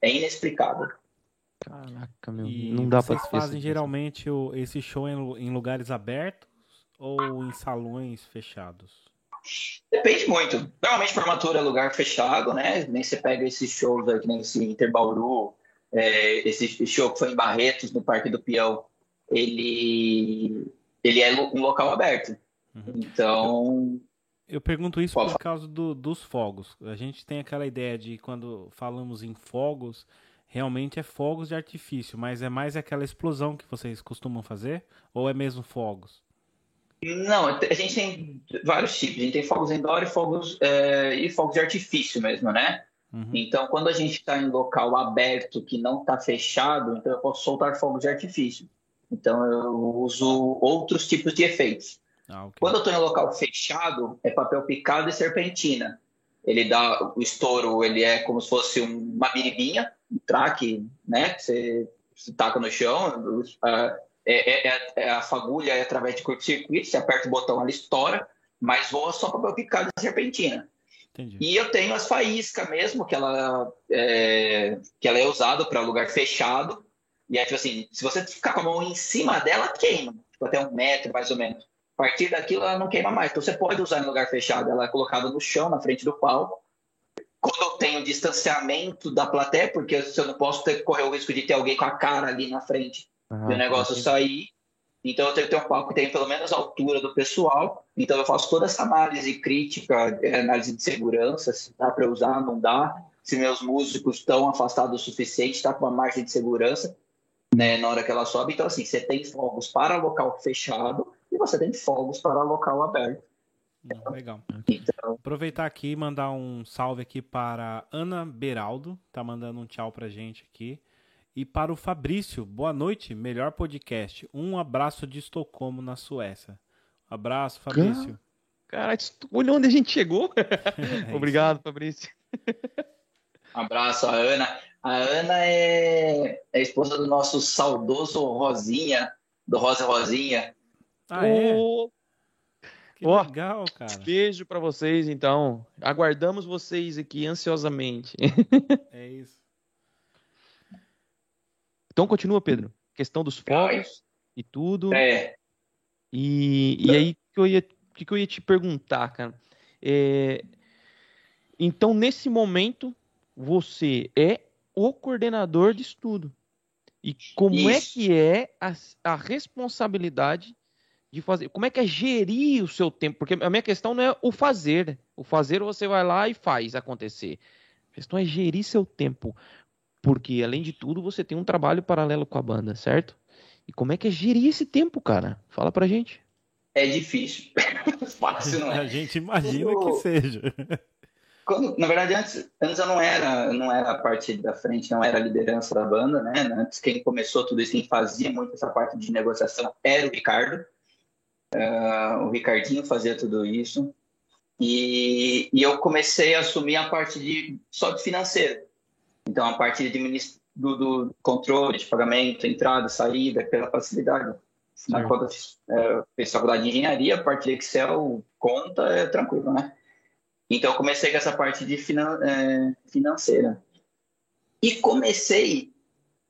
é inexplicável. Caraca, meu, e não dá Vocês fazem geralmente o, esse show em, em lugares abertos ou em salões fechados? Depende muito. Normalmente formatura é lugar fechado, né? Nem você pega esses shows aqui, nem esse Interbauru, é, esse show que foi em Barretos, no Parque do Peão, ele, ele é um local aberto. Uhum. Então, eu pergunto isso por causa do, dos fogos. A gente tem aquela ideia de quando falamos em fogos, realmente é fogos de artifício, mas é mais aquela explosão que vocês costumam fazer? Ou é mesmo fogos? Não, a gente tem vários tipos. A gente tem fogos indoor e fogos, é, e fogos de artifício mesmo, né? Uhum. Então, quando a gente está em local aberto que não está fechado, então eu posso soltar fogos de artifício. Então, eu uso outros tipos de efeitos. Ah, okay. Quando eu estou em local fechado, é papel picado e serpentina. Ele dá o estouro, ele é como se fosse uma biribinha, um traque, né? Que você, você taca no chão, é, é, é, a fagulha é através de curto-circuito, você aperta o botão, ela estoura, mas voa só papel picado e serpentina. Entendi. E eu tenho as faíscas mesmo, que ela é, que ela é usada para lugar fechado. E aí, tipo assim, se você ficar com a mão em cima dela, queima. Tipo, até um metro, mais ou menos. A partir daquilo, ela não queima mais. Então, você pode usar em lugar fechado. Ela é colocada no chão, na frente do palco. Quando eu tenho distanciamento da plateia, porque eu não posso ter, correr o risco de ter alguém com a cara ali na frente e o negócio sair, então eu tenho que ter um palco que tenha pelo menos a altura do pessoal. Então eu faço toda essa análise crítica, é, análise de segurança, se dá para usar, não dá, se meus músicos estão afastados o suficiente, está com uma margem de segurança né, na hora que ela sobe. Então assim, você tem fogos para local fechado e você tem fogos para local aberto. legal. Então, Aproveitar aqui e mandar um salve aqui para Ana Beraldo, tá mandando um tchau pra gente aqui. E para o Fabrício, boa noite, melhor podcast. Um abraço de Estocolmo, na Suécia. abraço, Fabrício. Cara, olha onde a gente chegou. é Obrigado, Fabrício. Abraço a Ana. A Ana é, é esposa do nosso saudoso Rosinha, do Rosa Rosinha. Ah, é? Oh. Que oh, legal, cara. Beijo para vocês, então. Aguardamos vocês aqui ansiosamente. É isso. Então continua, Pedro. Questão dos fogos e tudo. É. E, e aí que eu ia, que, que eu ia te perguntar, cara. É, então, nesse momento, você é o coordenador de estudo. E como é Isso. é que é a, a, responsabilidade de fazer? Como é que é gerir o seu tempo? Porque a minha questão não é o fazer. O fazer você vai lá e faz acontecer. A questão é gerir seu tempo. Porque, além de tudo, você tem um trabalho paralelo com a banda, certo? E como é que é gerir esse tempo, cara? Fala pra gente. É difícil. Fácil, não é? A gente imagina Quando... que seja. Quando, na verdade, antes, antes eu não era, não era a parte da frente, não era a liderança da banda, né? Antes, quem começou tudo isso, quem fazia muito essa parte de negociação era o Ricardo. Uh, o Ricardinho fazia tudo isso. E, e eu comecei a assumir a parte de só de financeiro. Então, a parte de do, do, controle de pagamento, entrada, saída, pela facilidade. Na conta, é, fiz faculdade de engenharia, a parte de Excel, conta, é tranquilo, né? Então, eu comecei com essa parte de finan é, financeira. E comecei,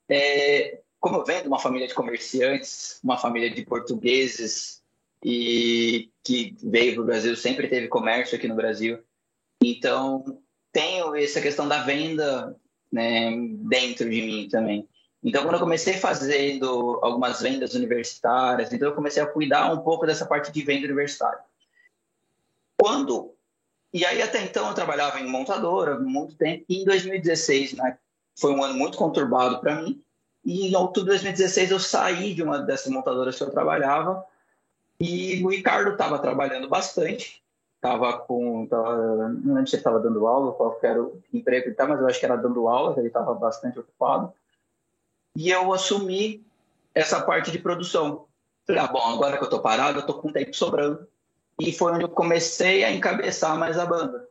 é, como eu venho de uma família de comerciantes, uma família de portugueses, e que veio para o Brasil, sempre teve comércio aqui no Brasil. Então, tenho essa questão da venda né, dentro de mim também. Então, quando eu comecei fazendo algumas vendas universitárias, então eu comecei a cuidar um pouco dessa parte de venda universitária. Quando e aí até então eu trabalhava em montadora muito tempo. E em 2016, né, foi um ano muito conturbado para mim. E em outubro de 2016 eu saí de uma dessas montadoras que eu trabalhava e o Ricardo estava trabalhando bastante estava com. Tava, não lembro se ele estava dando aula, qual era o emprego que ele estava, mas eu acho que era dando aula, ele estava bastante ocupado. E eu assumi essa parte de produção. Falei, ah, bom, agora que eu estou parado, eu estou com tempo sobrando. E foi onde eu comecei a encabeçar mais a banda.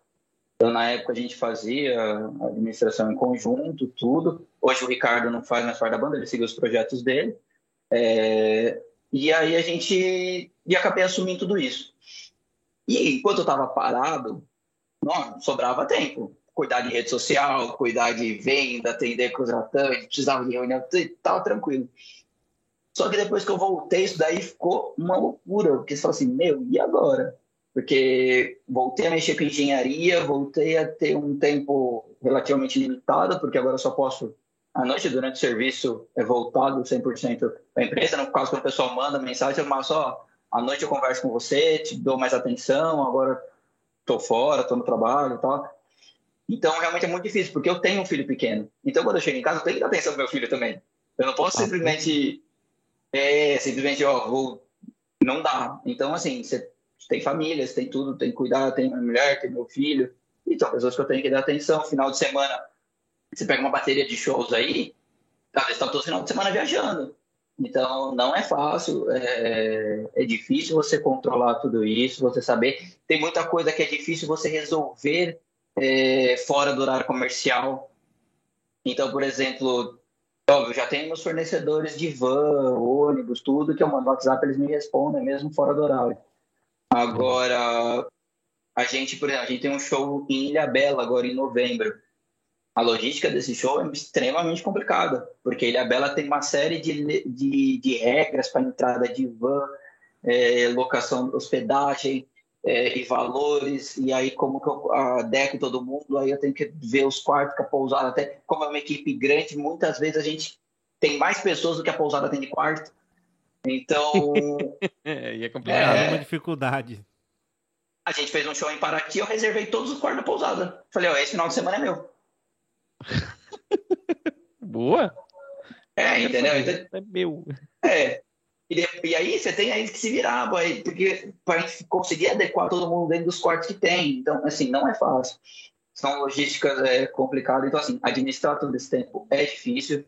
Então, na época, a gente fazia a administração em conjunto, tudo. Hoje o Ricardo não faz mais parte da banda, ele seguiu os projetos dele. É... E aí a gente. E acabei assumindo tudo isso. E enquanto eu estava parado, não, sobrava tempo. Cuidar de rede social, cuidar de venda, atender contratantes, precisava de reunião, estava tranquilo. Só que depois que eu voltei, isso daí ficou uma loucura, porque você fala assim, meu, e agora? Porque voltei a mexer com engenharia, voltei a ter um tempo relativamente limitado, porque agora só posso, à noite, durante o serviço, é voltado 100% para a empresa. No caso, quando o pessoal manda mensagem, eu só à noite eu converso com você, te dou mais atenção, agora estou fora, estou no trabalho e tal. Então, realmente é muito difícil, porque eu tenho um filho pequeno. Então, quando eu chego em casa, eu tenho que dar atenção pro meu filho também. Eu não posso ah, simplesmente... É, simplesmente, ó, vou... Não dá. Então, assim, você tem família, você tem tudo, tem que cuidar, tem minha mulher, tem meu filho. Então, pessoas que eu tenho que dar atenção. Final de semana, você pega uma bateria de shows aí, talvez está todo final de semana viajando. Então, não é fácil, é, é, difícil você controlar tudo isso, você saber. Tem muita coisa que é difícil você resolver é, fora do horário comercial. Então, por exemplo, óbvio, já tem meus fornecedores de van, ônibus, tudo que eu mando no WhatsApp, eles me respondem mesmo fora do horário. Agora, a gente, por exemplo, a gente tem um show em Ilha Bela agora em novembro a logística desse show é extremamente complicada, porque Ilha Bela tem uma série de, de, de regras para entrada de van, é, locação, hospedagem é, e valores, e aí como que eu adequo todo mundo, aí eu tenho que ver os quartos que a pousada até como é uma equipe grande, muitas vezes a gente tem mais pessoas do que a pousada tem de quarto. Então. é, e é complicado. É, uma dificuldade. A gente fez um show em Paraty, eu reservei todos os quartos da pousada. Falei, ó, esse final de semana é meu. Boa. É, entendeu? Então, é meu. É. E, e, aí você tem aí que se virar, boy, porque para conseguir adequar todo mundo dentro dos quartos que tem. Então, assim, não é fácil. São logísticas é, complicadas. Então, assim, administrar todo esse tempo é difícil.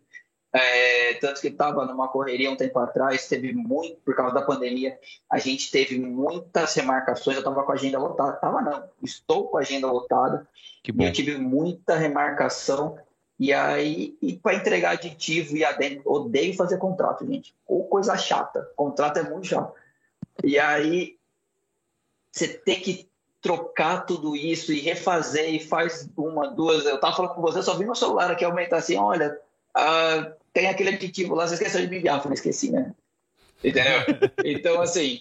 É, tanto que estava numa correria um tempo atrás, teve muito, por causa da pandemia, a gente teve muitas remarcações. Eu estava com a agenda lotada, estava não, estou com a agenda lotada. Que bom. Eu tive muita remarcação. E aí, e para entregar aditivo e adendo, odeio fazer contrato, gente. Ou coisa chata. Contrato é muito chato. E aí, você tem que trocar tudo isso e refazer e faz uma, duas. Eu tava falando com você, só vi no celular aqui aumentar assim: olha, uh, tem aquele aditivo lá, você esqueceu de me enviar. Eu falei, esqueci, né? Entendeu? então, assim,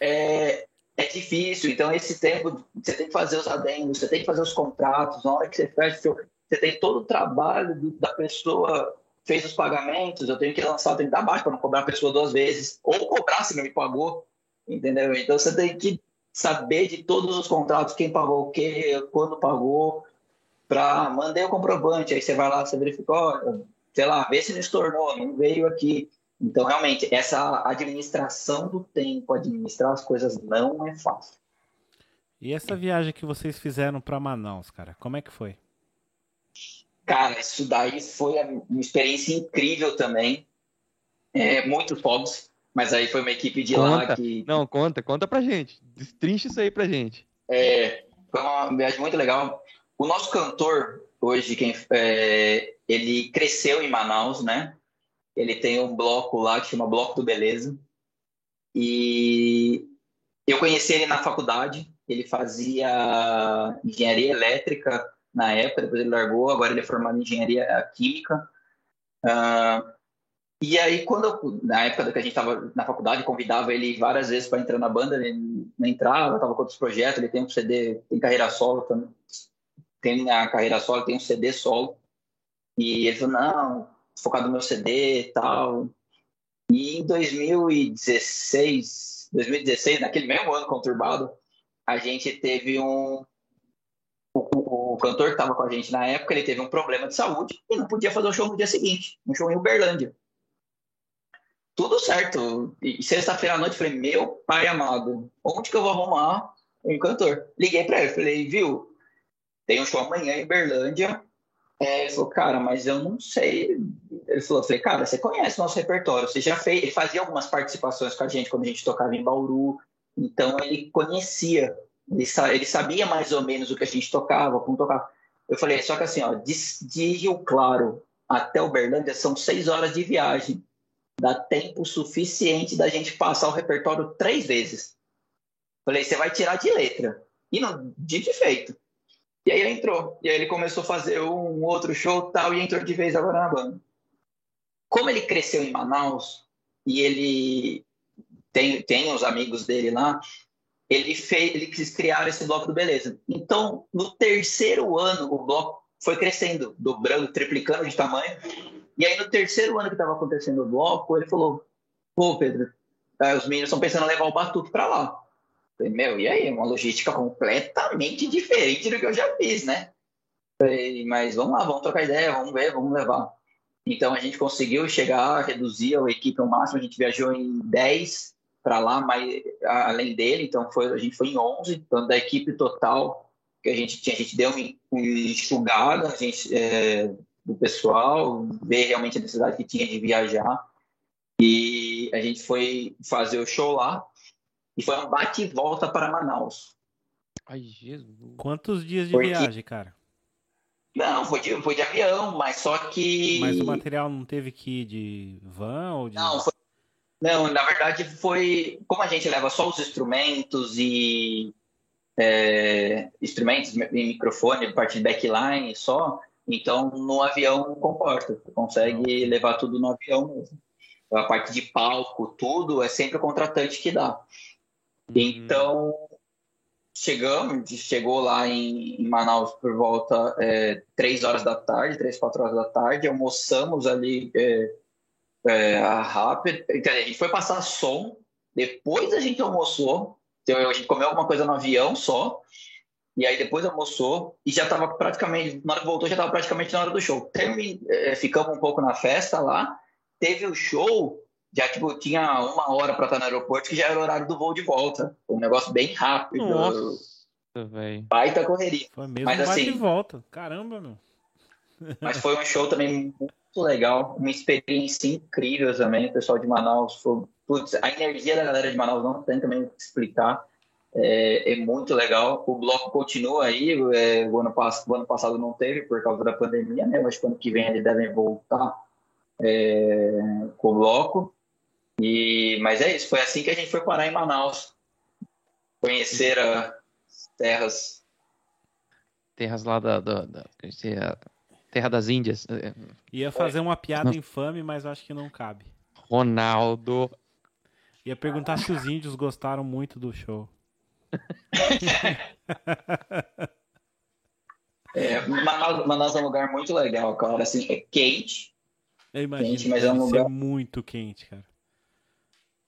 é, é difícil. Então, esse tempo, você tem que fazer os adendos, você tem que fazer os contratos. Na hora que você fecha, você tem todo o trabalho da pessoa fez os pagamentos, eu tenho que lançar, eu tenho que dar baixo para não cobrar a pessoa duas vezes, ou cobrar se não me pagou, entendeu? Então, você tem que saber de todos os contratos, quem pagou o quê, quando pagou, para mandei o comprovante. Aí você vai lá, você verifica, olha, sei lá, vê se não estornou, não veio aqui. Então, realmente, essa administração do tempo, administrar as coisas não é fácil. E essa viagem que vocês fizeram para Manaus, cara, como é que foi? Cara, isso daí foi uma experiência incrível também. É, muito fogos, mas aí foi uma equipe de conta. lá que. Não, conta, conta pra gente. Destrincha isso aí pra gente. É, foi uma viagem muito legal. O nosso cantor, hoje, quem, é, ele cresceu em Manaus, né? Ele tem um bloco lá que chama Bloco do Beleza. E eu conheci ele na faculdade. Ele fazia engenharia elétrica na época, depois ele largou. Agora ele é formado em engenharia química. Uh, e aí, quando eu, na época que a gente estava na faculdade, convidava ele várias vezes para entrar na banda, ele não entrava, estava com outros projetos. Ele tem um CD, tem carreira solo também. Tem a carreira solo, tem um CD solo. E ele falou: não, focado no meu CD e tal. E em 2016, 2016, naquele mesmo ano conturbado, a gente teve um. O, o cantor que estava com a gente na época, ele teve um problema de saúde e não podia fazer o show no dia seguinte, um show em Uberlândia. Tudo certo. E sexta-feira à noite, falei: Meu pai amado, onde que eu vou arrumar um cantor? Liguei para ele, falei: Viu, tem um show amanhã em Uberlândia é, ele falou, cara, mas eu não sei. Ele falou, falei, cara, você conhece o nosso repertório, você já fez. Ele fazia algumas participações com a gente quando a gente tocava em Bauru, então ele conhecia, ele, ele sabia mais ou menos o que a gente tocava, como tocava. Eu falei, só que assim, ó, de, de Rio Claro até Uberlândia são seis horas de viagem. Dá tempo suficiente da gente passar o repertório três vezes. Falei, você vai tirar de letra. E não, de feito. E aí ele entrou. E aí ele começou a fazer um outro show tal e entrou de vez agora na banda. Como ele cresceu em Manaus e ele tem, tem os amigos dele lá, ele fez, ele esse bloco do Beleza. Então, no terceiro ano, o bloco foi crescendo, dobrando, triplicando de tamanho. E aí, no terceiro ano que estava acontecendo o bloco, ele falou: Pô, Pedro, eh, os meninos estão pensando em levar o batuque para lá. Falei, meu, e aí? Uma logística completamente diferente do que eu já fiz, né? Falei, mas vamos lá, vamos trocar ideia, vamos ver, vamos levar. Então a gente conseguiu chegar, reduzir a equipe ao máximo, a gente viajou em 10 para lá, mas além dele, então foi, a gente foi em 11, então da equipe total que a gente tinha, a gente deu uma enxugada a gente, é, do pessoal, ver realmente a necessidade que tinha de viajar. E a gente foi fazer o show lá e foi um bate e volta para Manaus. Ai, Jesus. Quantos dias de Porque... viagem, cara? Não, foi de, foi de avião, mas só que. Mas o material não teve que ir de van ou de. Não, foi... não, na verdade foi. Como a gente leva só os instrumentos e. É, instrumentos e microfone, parte de backline só, então no avião comporta. Você consegue levar tudo no avião mesmo. A parte de palco, tudo, é sempre o contratante que dá. Uhum. Então, chegamos, chegou lá em, Manaus por volta é, três horas da tarde, três, quatro horas da tarde, almoçamos ali é, é, a rápida, a gente foi passar som, depois a gente almoçou, então a gente comeu alguma coisa no avião só, e aí depois almoçou e já estava praticamente, na hora que voltou já estava praticamente na hora do show. Termin, é, ficamos um pouco na festa lá, teve o show, já tipo, tinha uma hora para estar no aeroporto que já era o horário do voo de volta. Um negócio bem rápido. Nossa, velho. Baita correria. Foi mesmo mas, assim, de volta. Caramba, meu. mas foi um show também muito legal, uma experiência incrível também. O pessoal de Manaus, foi, putz, a energia da galera de Manaus não tem também que explicar. É, é, muito legal. O bloco continua aí. É, o, ano, o ano passado não teve por causa da pandemia, né? Mas que ano que vem eles devem voltar é, com o bloco. E, mas é isso, foi assim que a gente foi parar em Manaus. Conhecer as terras. Terras lá da, da, da Terra das Índias. Ia fazer uma piada não. infame, mas acho que não cabe. Ronaldo. Ia perguntar se os índios gostaram muito do show. é, Manaus, Manaus é um lugar muito legal, cara. Assim, é quente. Eu imagino quente, mas é um lugar muito quente, cara.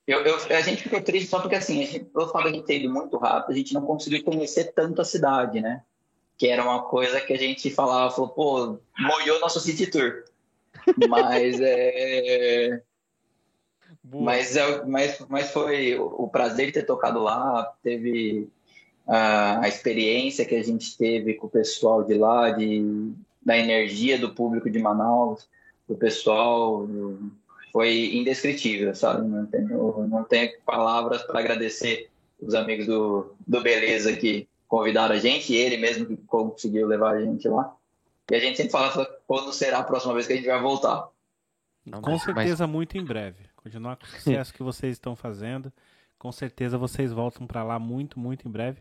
Eu, eu, a gente ficou triste só porque, assim, a gente, eu falo que a gente teve muito rápido, a gente não conseguiu conhecer tanto a cidade, né? Que era uma coisa que a gente falava, falou, pô, molhou nosso city tour. Mas é. Mas, é, mas, mas foi o prazer de ter tocado lá, teve a, a experiência que a gente teve com o pessoal de lá, de, da energia do público de Manaus, do pessoal, do, foi indescritível, sabe? Não tenho, não tenho palavras para agradecer os amigos do, do Beleza que convidaram a gente, e ele mesmo que conseguiu levar a gente lá. E a gente sempre fala quando será a próxima vez que a gente vai voltar. Não, com certeza, mas... muito em breve. Continuar com o sucesso que vocês estão fazendo. Com certeza vocês voltam para lá muito, muito em breve.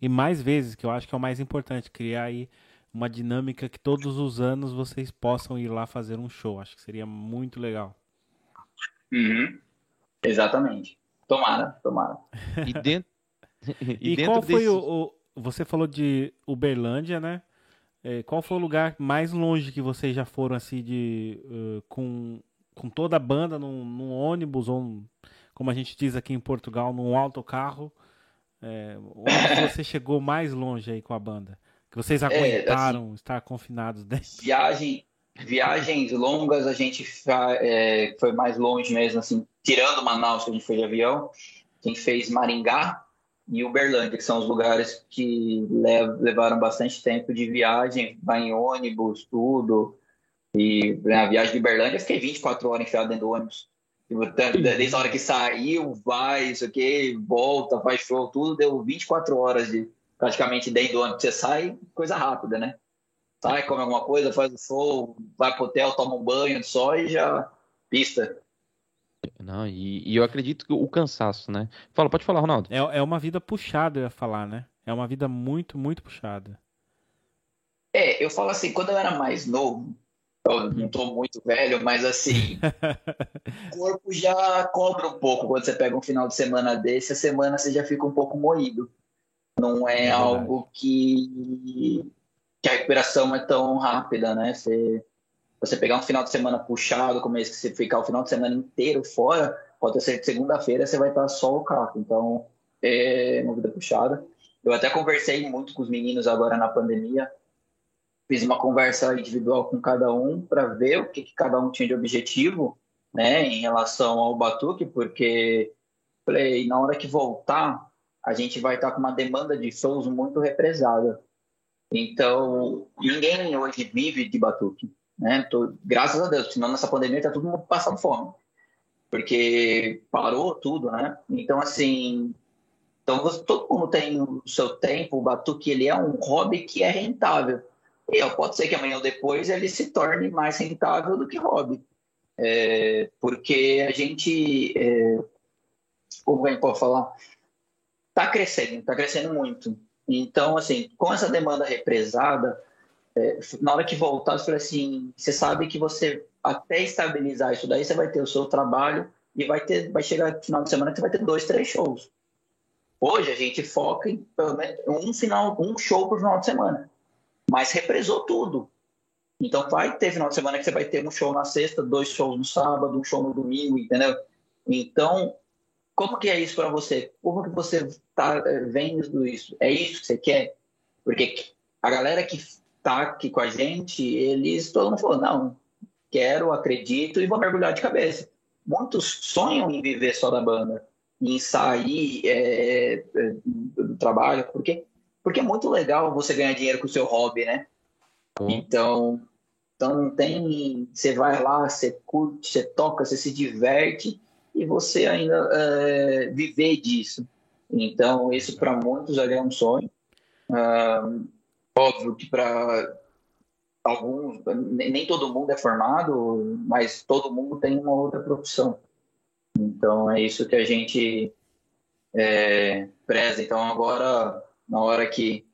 E mais vezes, que eu acho que é o mais importante, criar aí uma dinâmica que todos os anos vocês possam ir lá fazer um show. Acho que seria muito legal. Uhum. Exatamente. Tomara, tomara. E dentro. e, e dentro qual foi o, o, Você falou de Uberlândia, né? É, qual foi o lugar mais longe que vocês já foram assim de uh, com, com toda a banda num, num ônibus ou como a gente diz aqui em Portugal, num autocarro? É, onde você chegou mais longe aí com a banda? Que vocês aguentaram é, assim, estar confinados dentro? Viagem, Viagens longas, a gente é, foi mais longe mesmo, assim, tirando Manaus, que a gente foi de avião, a gente fez Maringá e Uberlândia, que são os lugares que levaram bastante tempo de viagem, vai em ônibus, tudo. E na viagem de Uberlândia, eu fiquei 24 horas enfiado dentro do ônibus. Desde a hora que saiu, vai, isso aqui, volta, faz show, tudo, deu 24 horas de praticamente dentro do ônibus. Você sai, coisa rápida, né? Sai, come alguma coisa, faz o show, vai pro hotel, toma um banho só e já pista. Não, e, e, eu acredito que o cansaço, né? Fala, pode falar, Ronaldo. É, é uma vida puxada, eu ia falar, né? É uma vida muito, muito puxada. É, eu falo assim, quando eu era mais novo, eu não tô muito velho, mas assim, o corpo já cobra um pouco quando você pega um final de semana desse, a semana você já fica um pouco moído. Não é, é algo que que a recuperação é tão rápida, né? Você, você pegar um final de semana puxado, como esse que você ficar o final de semana inteiro fora, pode ser que segunda-feira você vai estar só o carro. Então, é uma vida puxada. Eu até conversei muito com os meninos agora na pandemia. Fiz uma conversa individual com cada um para ver o que, que, cada um tinha de objetivo, né, em relação ao Batuque, porque falei, na hora que voltar, a gente vai estar com uma demanda de shows muito represada. Então, ninguém hoje vive de batuque, né? Tô, graças a Deus, senão nessa pandemia tá todo mundo passando fome. porque parou tudo, né? Então, assim, então todo mundo tem o seu tempo, o batuque ele é um hobby que é rentável. E pode ser que amanhã ou depois ele se torne mais rentável do que hobby. É, porque a gente, é, como é que pode falar? Está crescendo, está crescendo muito. Então, assim, com essa demanda represada, é, na hora que voltar, você assim, você sabe que você até estabilizar isso daí, você vai ter o seu trabalho e vai ter, vai chegar no final de semana que você vai ter dois, três shows. Hoje a gente foca em um final, um show por final de semana, mas represou tudo. Então vai ter final de semana que você vai ter um show na sexta, dois shows no sábado, um show no domingo, entendeu? Então, como que é isso para você? Como que você está é, vendo isso? É isso que você quer? Porque a galera que tá aqui com a gente, eles todo mundo falou, não, quero, acredito e vou mergulhar de cabeça. Muitos sonham em viver só da banda, em sair é, do trabalho, porque porque é muito legal você ganhar dinheiro com o seu hobby, né? Uhum. Então, então tem, você vai lá, você curte, você toca, você se diverte e você ainda é, viver disso. Então, isso para muitos ali é um sonho. Uh, óbvio que para alguns, nem todo mundo é formado, mas todo mundo tem uma outra profissão. Então é isso que a gente é, preza. Então agora, na hora que,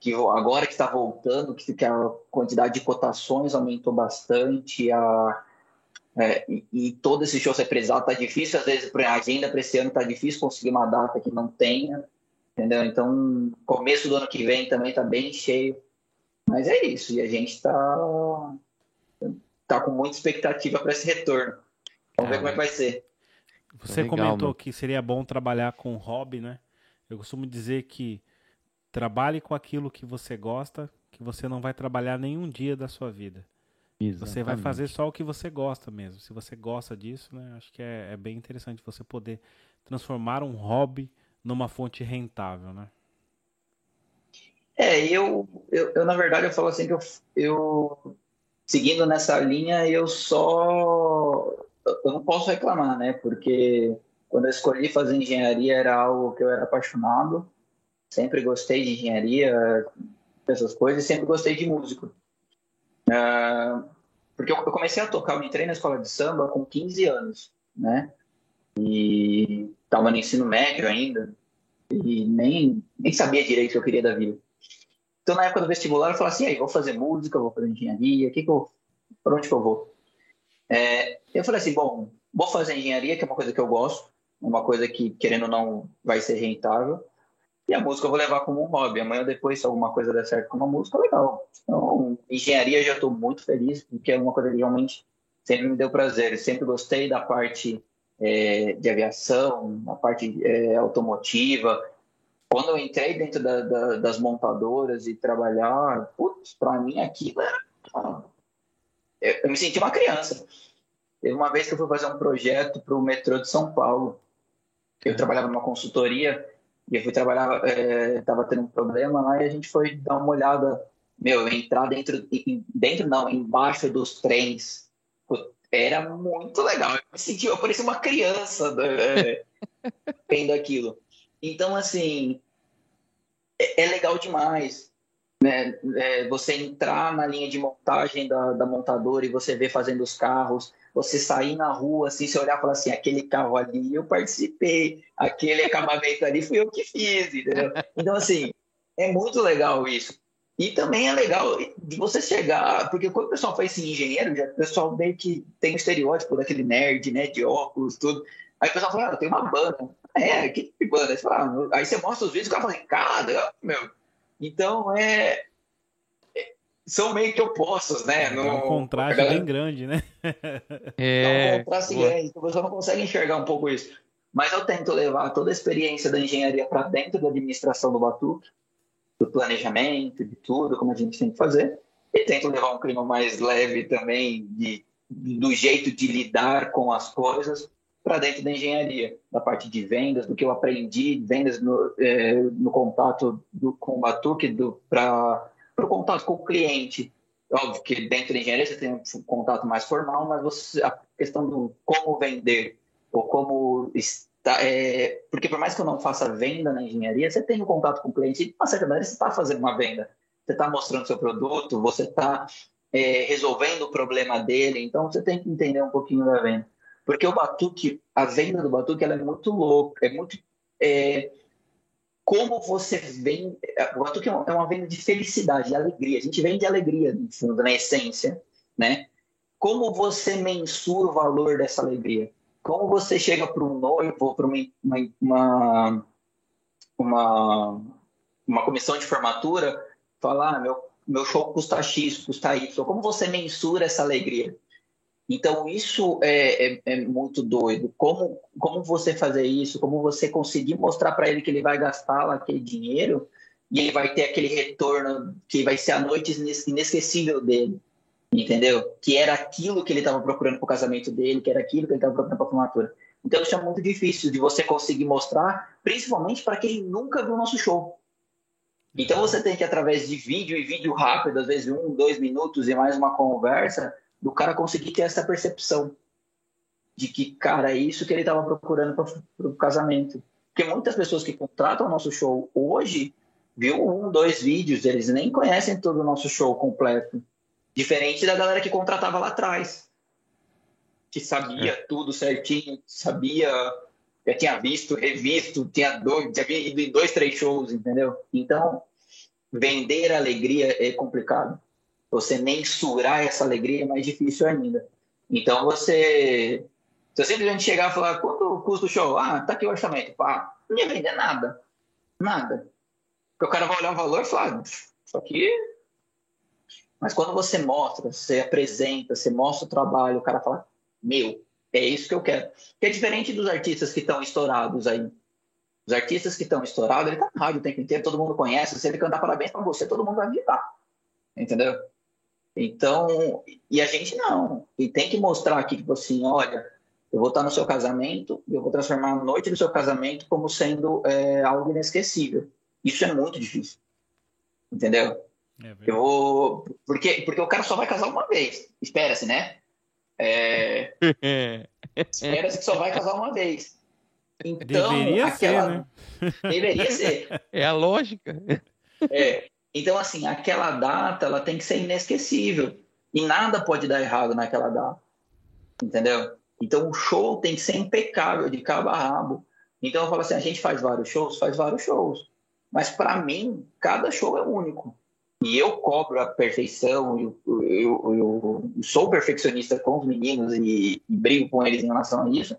que agora que está voltando, que, a quantidade de cotações aumentou bastante, a, é, e, e, todo esse show ser prezado tá difícil, às vezes a agenda para esse ano tá difícil conseguir uma data que não tenha, entendeu? Então começo do ano que vem também tá bem cheio. Mas é isso, e a gente está tá com muita expectativa para esse retorno. Vamos ver como é que vai ser. Você Legal, comentou mano. que seria bom trabalhar com hobby, né? Eu costumo dizer que trabalhe com aquilo que você gosta, que você não vai trabalhar nenhum dia da sua vida. Exatamente. Você vai fazer só o que você gosta mesmo. Se você gosta disso, né? Acho que é, é bem interessante você poder transformar um hobby numa fonte rentável, né? É, eu, eu, eu, na verdade, eu falo assim que eu, eu, seguindo nessa linha, eu só, eu não posso reclamar, né? Porque quando eu escolhi fazer engenharia era algo que eu era apaixonado, sempre gostei de engenharia, essas coisas, e sempre gostei de música. Uh, porque eu, eu comecei a tocar, eu entrei na escola de samba com 15 anos, né? E estava no ensino médio ainda, e nem, nem sabia direito o que eu queria da vida. Então, na época do vestibular, eu falei assim, aí, vou fazer música, vou fazer engenharia, que que eu, para onde que eu vou? É, eu falei assim, bom, vou fazer engenharia, que é uma coisa que eu gosto, uma coisa que, querendo ou não, vai ser rentável, e a música eu vou levar como um hobby. Amanhã depois, se alguma coisa der certo com uma música, legal. Então, engenharia já estou muito feliz, porque é uma coisa que realmente sempre me deu prazer. Eu sempre gostei da parte é, de aviação, da parte é, automotiva, quando eu entrei dentro da, da, das montadoras e trabalhar, putz, para mim aquilo era. Eu, eu, me senti uma criança. Teve uma vez que eu fui fazer um projeto para o metrô de São Paulo. Eu trabalhava numa consultoria e eu fui trabalhar, estava é, tendo um problema lá e a gente foi dar uma olhada, meu, entrar dentro, dentro não, embaixo dos trens. Era muito legal. Eu me senti, eu parecia uma criança né, vendo aquilo. Então, assim, é, é legal demais. Né? É, você entrar na linha de montagem da, da montadora e você ver fazendo os carros, você sair na rua, assim, você olhar e falar assim, aquele carro ali eu participei, aquele acabamento ali fui eu que fiz, entendeu? Então, assim, é muito legal isso. E também é legal de você chegar, porque quando o pessoal faz esse engenheiro, já, o pessoal meio que tem o estereótipo daquele nerd, né, de óculos, tudo. Aí o pessoal fala, ah, eu tenho uma banda. É, que tipo banda? Aí você, fala, ah, aí você mostra os vídeos e o cara fala, cara, meu. Então é. São meio que opostos, né? É um contraste galera... bem grande, né? É, é um contraste grande, então você não consegue enxergar um pouco isso. Mas eu tento levar toda a experiência da engenharia para dentro da administração do Batuque, do planejamento, de tudo, como a gente tem que fazer. E tento levar um clima mais leve também, de, do jeito de lidar com as coisas, para dentro da engenharia, da parte de vendas, do que eu aprendi, vendas no, é, no contato do, com o Batuque, para o contato com o cliente. Óbvio que dentro da engenharia você tem um contato mais formal, mas você, a questão do como vender, ou como está. É, porque por mais que eu não faça venda na engenharia, você tem um contato com o cliente, de uma certa maneira você está fazendo uma venda. Você está mostrando seu produto, você está é, resolvendo o problema dele, então você tem que entender um pouquinho da venda. Porque o batuque, a venda do batuque, ela é muito louca, é muito. É, como você vende. O batuque é, é uma venda de felicidade, de alegria. A gente vende alegria, no fundo, na essência, né? Como você mensura o valor dessa alegria? Como você chega para um noivo, para uma, uma, uma, uma comissão de formatura, falar: ah, meu, meu show custa X, custa Y. Como você mensura essa alegria? Então, isso é, é, é, muito doido. Como, como você fazer isso, como você conseguir mostrar para ele que ele vai gastar lá aquele dinheiro e ele vai ter aquele retorno que vai ser a noite inesquecível dele, entendeu? Que era aquilo que ele estava procurando para o casamento dele, que era aquilo que ele estava procurando para a formatura. Então, isso é muito difícil de você conseguir mostrar, principalmente para quem nunca viu o nosso show. Então, você tem que, através de vídeo e vídeo rápido, às vezes um, dois minutos e mais uma conversa, do cara conseguir ter essa percepção de que, cara, é isso que ele estava procurando para o casamento. Porque muitas pessoas que contratam o nosso show hoje viu um, dois vídeos, eles nem conhecem todo o nosso show completo. Diferente da galera que contratava lá atrás, que sabia é. tudo certinho, sabia, já tinha visto, revisto, tinha, dois, tinha ido em dois, três shows, entendeu? Então, vender alegria é complicado. Você mensurar essa alegria é mais difícil ainda. Então você. Se eu simplesmente chegar e falar, quanto custa o show? Ah, tá aqui o orçamento. Pá, não ia vender nada. Nada. Porque o cara vai olhar o valor e falar, ah, isso aqui. Mas quando você mostra, você apresenta, você mostra o trabalho, o cara fala, meu, é isso que eu quero. Que é diferente dos artistas que estão estourados aí. Os artistas que estão estourados, ele tá na rádio o tempo inteiro, todo mundo conhece. Se ele cantar parabéns para você, todo mundo vai virar. Entendeu? Então, e a gente não. E tem que mostrar aqui, tipo assim, olha, eu vou estar no seu casamento, eu vou transformar a noite do seu casamento como sendo é, algo inesquecível. Isso é muito difícil. Entendeu? É eu vou... porque, porque o cara só vai casar uma vez. Espera-se, né? É... Espera-se que só vai casar uma vez. Então, deveria aquela... ser, né? Deveria ser. É a lógica. É. Então, assim, aquela data ela tem que ser inesquecível. E nada pode dar errado naquela data. Entendeu? Então, o show tem que ser impecável, de cabo a rabo. Então, eu falo assim: a gente faz vários shows? Faz vários shows. Mas, para mim, cada show é único. E eu cobro a perfeição, eu, eu, eu, sou perfeccionista com os meninos e, e brigo com eles em relação a isso,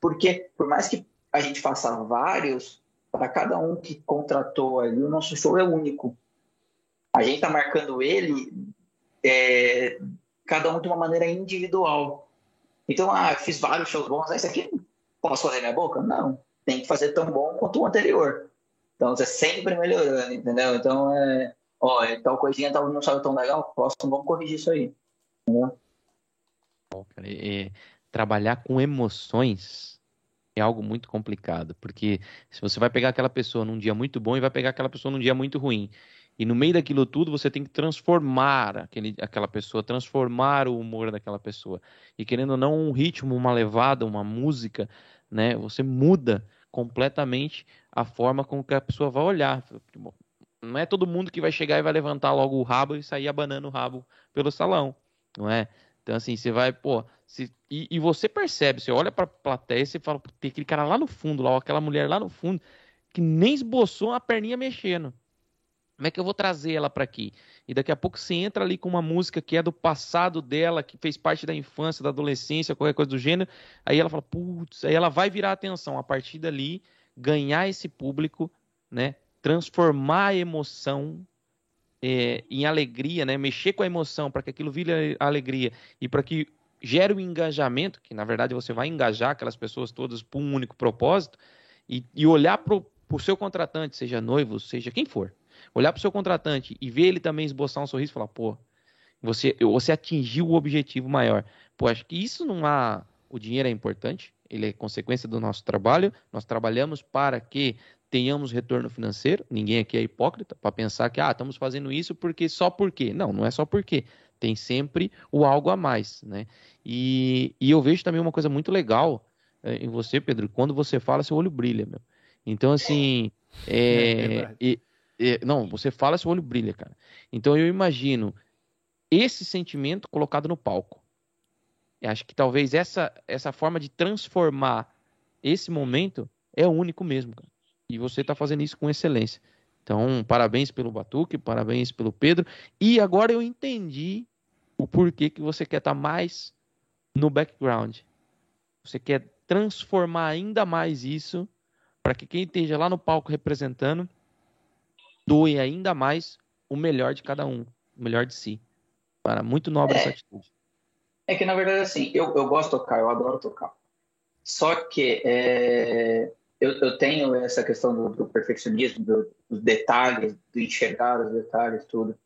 porque, por mais que a gente faça vários, para cada um que contratou ali, o nosso show é único a gente está marcando ele é, cada um de uma maneira individual. Então, ah, fiz vários shows bons, esse aqui posso fazer minha boca? Não, tem que fazer tão bom quanto o anterior. Então, você sempre melhorando, entendeu? Então, é, ó, tal coisinha tal, não saiu tão legal, próximo vamos corrigir isso aí. Entendeu? Bom, cara, é, trabalhar com emoções é algo muito complicado, porque se você vai pegar aquela pessoa num dia muito bom e vai pegar aquela pessoa num dia muito ruim, e no meio daquilo tudo, você tem que transformar aquele, aquela pessoa, transformar o humor daquela pessoa. E querendo ou não, um ritmo, uma levada, uma música, né? Você muda completamente a forma com que a pessoa vai olhar. Não é todo mundo que vai chegar e vai levantar logo o rabo e sair abanando o rabo pelo salão, não é? Então, assim, você vai, pô, se, e, e, você percebe, você olha pra plateia e você fala, tem aquele cara lá no fundo, lá, aquela mulher lá no fundo, que nem esboçou a perninha mexendo. Como é que eu vou trazer ela para aqui? E daqui a pouco você entra ali com uma música que é do passado dela, que fez parte da infância, da adolescência, qualquer coisa do gênero. Aí ela fala, putz, aí ela vai virar atenção. A partir dali, ganhar esse público, né? Transformar a emoção é, em alegria, né? Mexer com a emoção para que aquilo vire alegria e para que gere o um engajamento, que na verdade você vai engajar aquelas pessoas todas por um único propósito, e, e olhar para o seu contratante, seja noivo, seja quem for, olhar para o seu contratante e ver ele também esboçar um sorriso e falar, pô, você, você atingiu o objetivo maior. Pô, acho que isso não há. O dinheiro é importante, ele é consequência do nosso trabalho. Nós trabalhamos para que tenhamos retorno financeiro. Ninguém aqui é hipócrita para pensar que ah, estamos fazendo isso porque só porque. Não, não é só porque. Tem sempre o algo a mais, né? E, e eu vejo também uma coisa muito legal é, em você, Pedro. Quando você fala, seu olho brilha, meu. Então, assim. É, é, é, não, você fala, seu olho brilha, cara. Então eu imagino esse sentimento colocado no palco. Eu acho que talvez essa, essa forma de transformar esse momento é único mesmo, cara. E você está fazendo isso com excelência. Então, parabéns pelo Batuque, parabéns pelo Pedro. E agora eu entendi o porquê que você quer estar tá mais no background. Você quer transformar ainda mais isso para que quem esteja lá no palco representando doe ainda mais o melhor de cada um, o melhor de si. Para muito nobre é, essa atitude. É que na verdade assim, eu, eu gosto de tocar, eu adoro tocar. Só que é, eu, eu, tenho essa questão do, do perfeccionismo, do, dos detalhes, do enxergar os detalhes, tudo.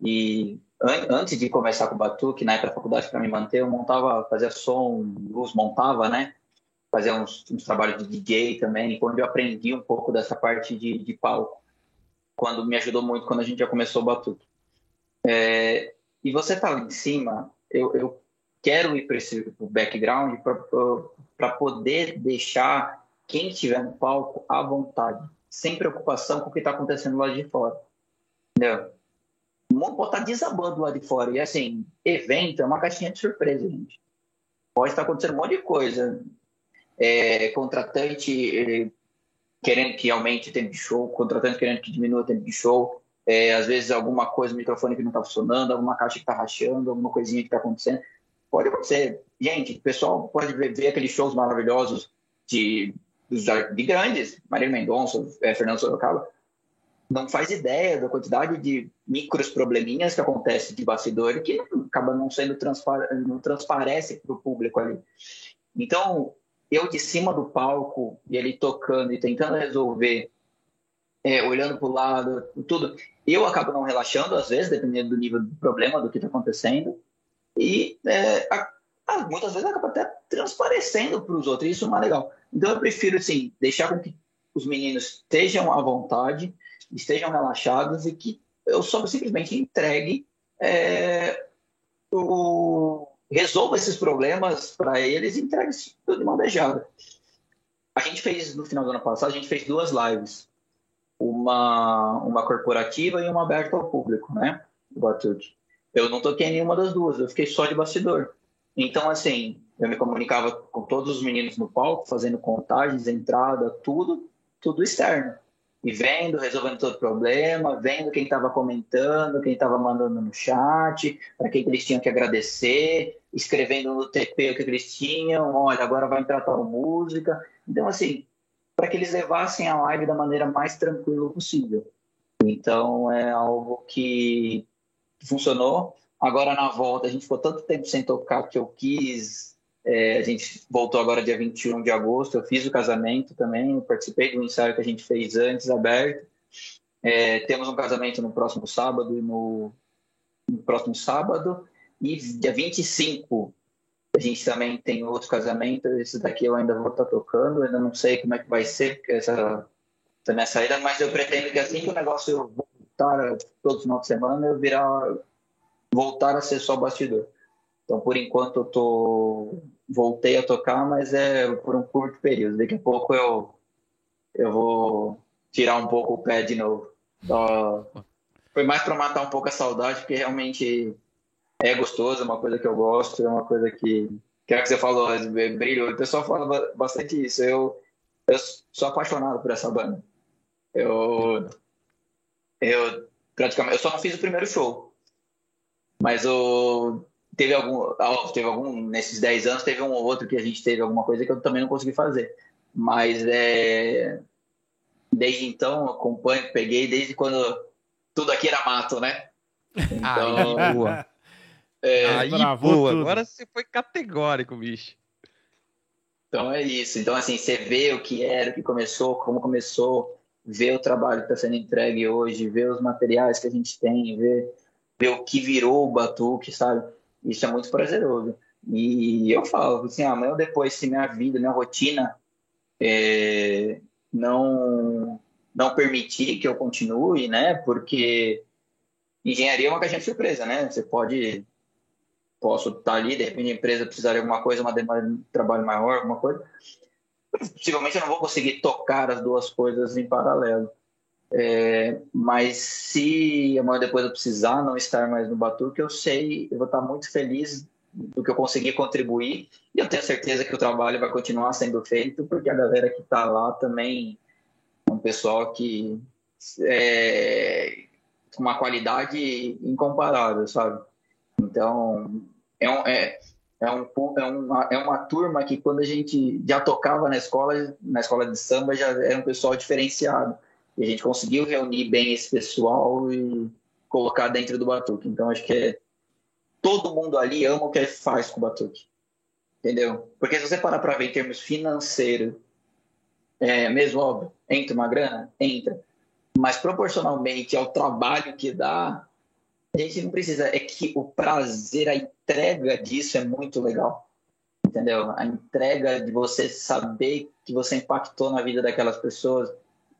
E an, antes de começar com o batuque, na época da faculdade, para me manter, eu montava, fazia som, luz, montava, né? Fazia uns, uns trabalhos de DJ também, quando eu aprendi um pouco dessa parte de, de palco quando me ajudou muito quando a gente já começou o batuque. É, e você tá lá em cima, eu, eu quero ir para esse background para poder deixar quem estiver no palco à vontade, sem preocupação com o que está acontecendo lá de fora. Entendeu? O mundo pode estar tá desabando lá de fora. E assim, evento é uma caixinha de surpresa, gente. Pode estar acontecendo um monte de coisa. É, contratante querendo que aumente o tempo de show, contratante querendo que diminua o tempo de show, é, às vezes alguma coisa, microfone que não está funcionando, alguma caixa que está rachando, alguma coisinha que está acontecendo. Pode acontecer. Gente, o pessoal pode ver, aqueles shows maravilhosos de, de grandes, Maria Mendonça, é, Fernando Sorocaba, não faz ideia da quantidade de micros probleminhas que acontece de bastidor que acaba não sendo transpar, não transparece para o público ali. Então, eu de cima do palco e ele tocando e tentando resolver, é, olhando para o lado, tudo, eu acabo não relaxando às vezes, dependendo do nível do problema, do que está acontecendo, e é, a, muitas vezes acaba até transparecendo para os outros, isso não é legal. Então eu prefiro, assim, deixar com que os meninos estejam à vontade, estejam relaxados e que eu só simplesmente entregue é, o, resolva esses problemas para eles e entregue tudo de mão beijada. A gente fez, no final do ano passado, a gente fez duas lives. Uma, uma corporativa e uma aberta ao público, né? Eu não toquei nenhuma das duas, eu fiquei só de bastidor. Então, assim, eu me comunicava com todos os meninos no palco, fazendo contagens, entrada, tudo, tudo externo e vendo, resolvendo todo o problema, vendo quem estava comentando, quem estava mandando no chat, para quem eles tinham que agradecer, escrevendo no TP o que eles tinham, olha, agora vai entrar tal música. Então, assim, para que eles levassem a live da maneira mais tranquila possível. Então, é algo que funcionou. Agora, na volta, a gente ficou tanto tempo sem tocar que eu quis é, a gente voltou agora dia 21 de agosto. Eu fiz o casamento também, participei do ensaio que a gente fez antes, aberto. É, temos um casamento no próximo sábado e no, no, próximo sábado. E dia 25 a gente também tem outro casamento. Esse daqui eu ainda vou estar tocando, ainda não sei como é que vai ser essa, essa minha saída, mas eu pretendo que assim que o negócio voltar todo final de semana, eu virar voltar a ser só bastidor. Então, por enquanto, eu tô voltei a tocar, mas é por um curto período. Daqui a pouco eu, eu vou tirar um pouco o pé de novo. Foi mais para matar um pouco a saudade, porque realmente é gostoso, é uma coisa que eu gosto, é uma coisa que. Que é que você falou, brilho. O pessoal fala bastante isso. Eu, eu sou apaixonado por essa banda. Eu, eu praticamente, eu só não fiz o primeiro show, mas eu teve algum, teve algum nesses 10 anos teve um ou outro que a gente teve alguma coisa que eu também não consegui fazer. Mas é, desde então acompanho, peguei desde quando tudo aqui era mato, né? Então, Aí, boa. É, Aí, boa. Agora você foi categórico, bicho. Então é isso. Então, assim, você vê o que era, o que começou, como começou, vê o trabalho que está sendo entregue hoje, vê os materiais que a gente tem, vê, vê o que virou o Batuque, sabe? Isso é muito prazeroso. E eu falo assim, amanhã ou depois, se minha vida, minha rotina é, não não permitir que eu continue, né? Porque engenharia é uma caixinha de surpresa, né? Você pode posso estar ali, de repente a empresa precisar de alguma coisa, uma demanda de trabalho maior, alguma coisa. Possivelmente eu não vou conseguir tocar as duas coisas em paralelo. É, mas se amanhã depois eu precisar não estar mais no Batuque, eu sei, eu vou estar muito feliz do que eu consegui contribuir e eu tenho certeza que o trabalho vai continuar sendo feito porque a galera que está lá também é um pessoal que é uma qualidade incomparável, sabe? Então é, um, é, é, um, é, uma, é uma turma que quando a gente já tocava na escola, na escola de samba já era um pessoal diferenciado e a gente conseguiu reunir bem esse pessoal e colocar dentro do Batuque. Então acho que é todo mundo ali ama o que faz com o Batuque. Entendeu? Porque se você parar para ver em termos financeiros, é, mesmo óbvio, entra uma grana? Entra. Mas proporcionalmente ao trabalho que dá, a gente não precisa. É que o prazer, a entrega disso é muito legal. Entendeu? A entrega de você saber que você impactou na vida daquelas pessoas.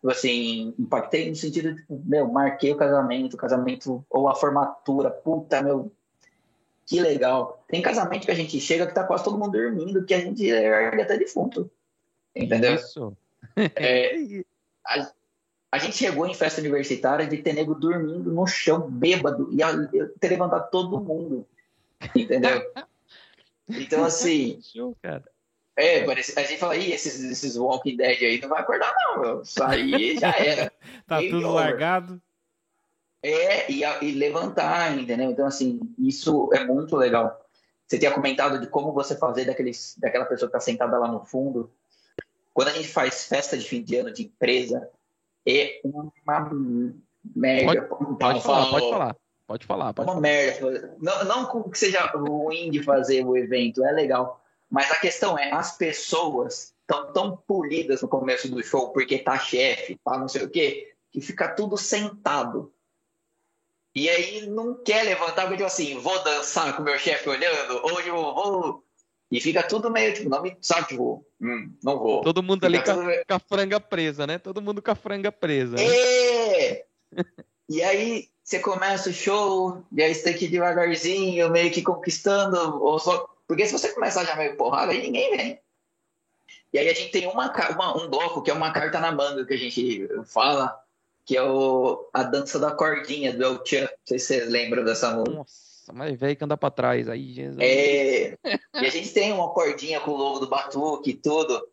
Tipo assim, impactei no sentido de, meu, marquei o casamento, o casamento ou a formatura, puta, meu, que legal. Tem casamento que a gente chega que tá quase todo mundo dormindo, que a gente ergue até defunto. Entendeu? Isso. É, a, a, gente chegou em festa universitária de ter nego dormindo no chão, bêbado, e a, ter levantado todo mundo. Entendeu? Então, assim. Show, cara. É, a gente fala, Ih, esses, esses Walking Dead aí não vai acordar, não, meu. Isso aí já era. tá tudo largado. É, e, e, levantar, entendeu? Então, assim, isso é muito legal. Você tinha comentado de como você fazer daqueles, daquela pessoa que está sentada lá no fundo. Quando a gente faz festa de fim de ano de empresa, é uma merda. Pode, pode falar, pode falar. Pode falar. Pode uma falar. merda. Não, não que seja ruim de fazer o evento, é legal. Mas a questão é, as pessoas estão tão polidas no começo do show porque tá chefe, tá não sei o quê, que fica tudo sentado. E aí não quer levantar, porque tipo assim, vou dançar com meu chefe olhando, hoje eu vou. E fica tudo meio, tipo, não me sabe, tipo, hum, não vou. Todo mundo fica ali com, a, com a franga presa, né? Todo mundo com a franga presa. Né? É! e aí você começa o show, e aí você tem que ir devagarzinho, meio que conquistando, ou só. Porque se você começar já meio porrada, aí ninguém vem. E aí a gente tem uma, uma, um bloco que é uma carta na manga que a gente fala, que é o, a dança da cordinha do El Chan. Não sei se vocês lembram dessa música. Nossa, mas velho que anda pra trás aí, Jesus. É, e a gente tem uma cordinha com o logo do batuque e tudo.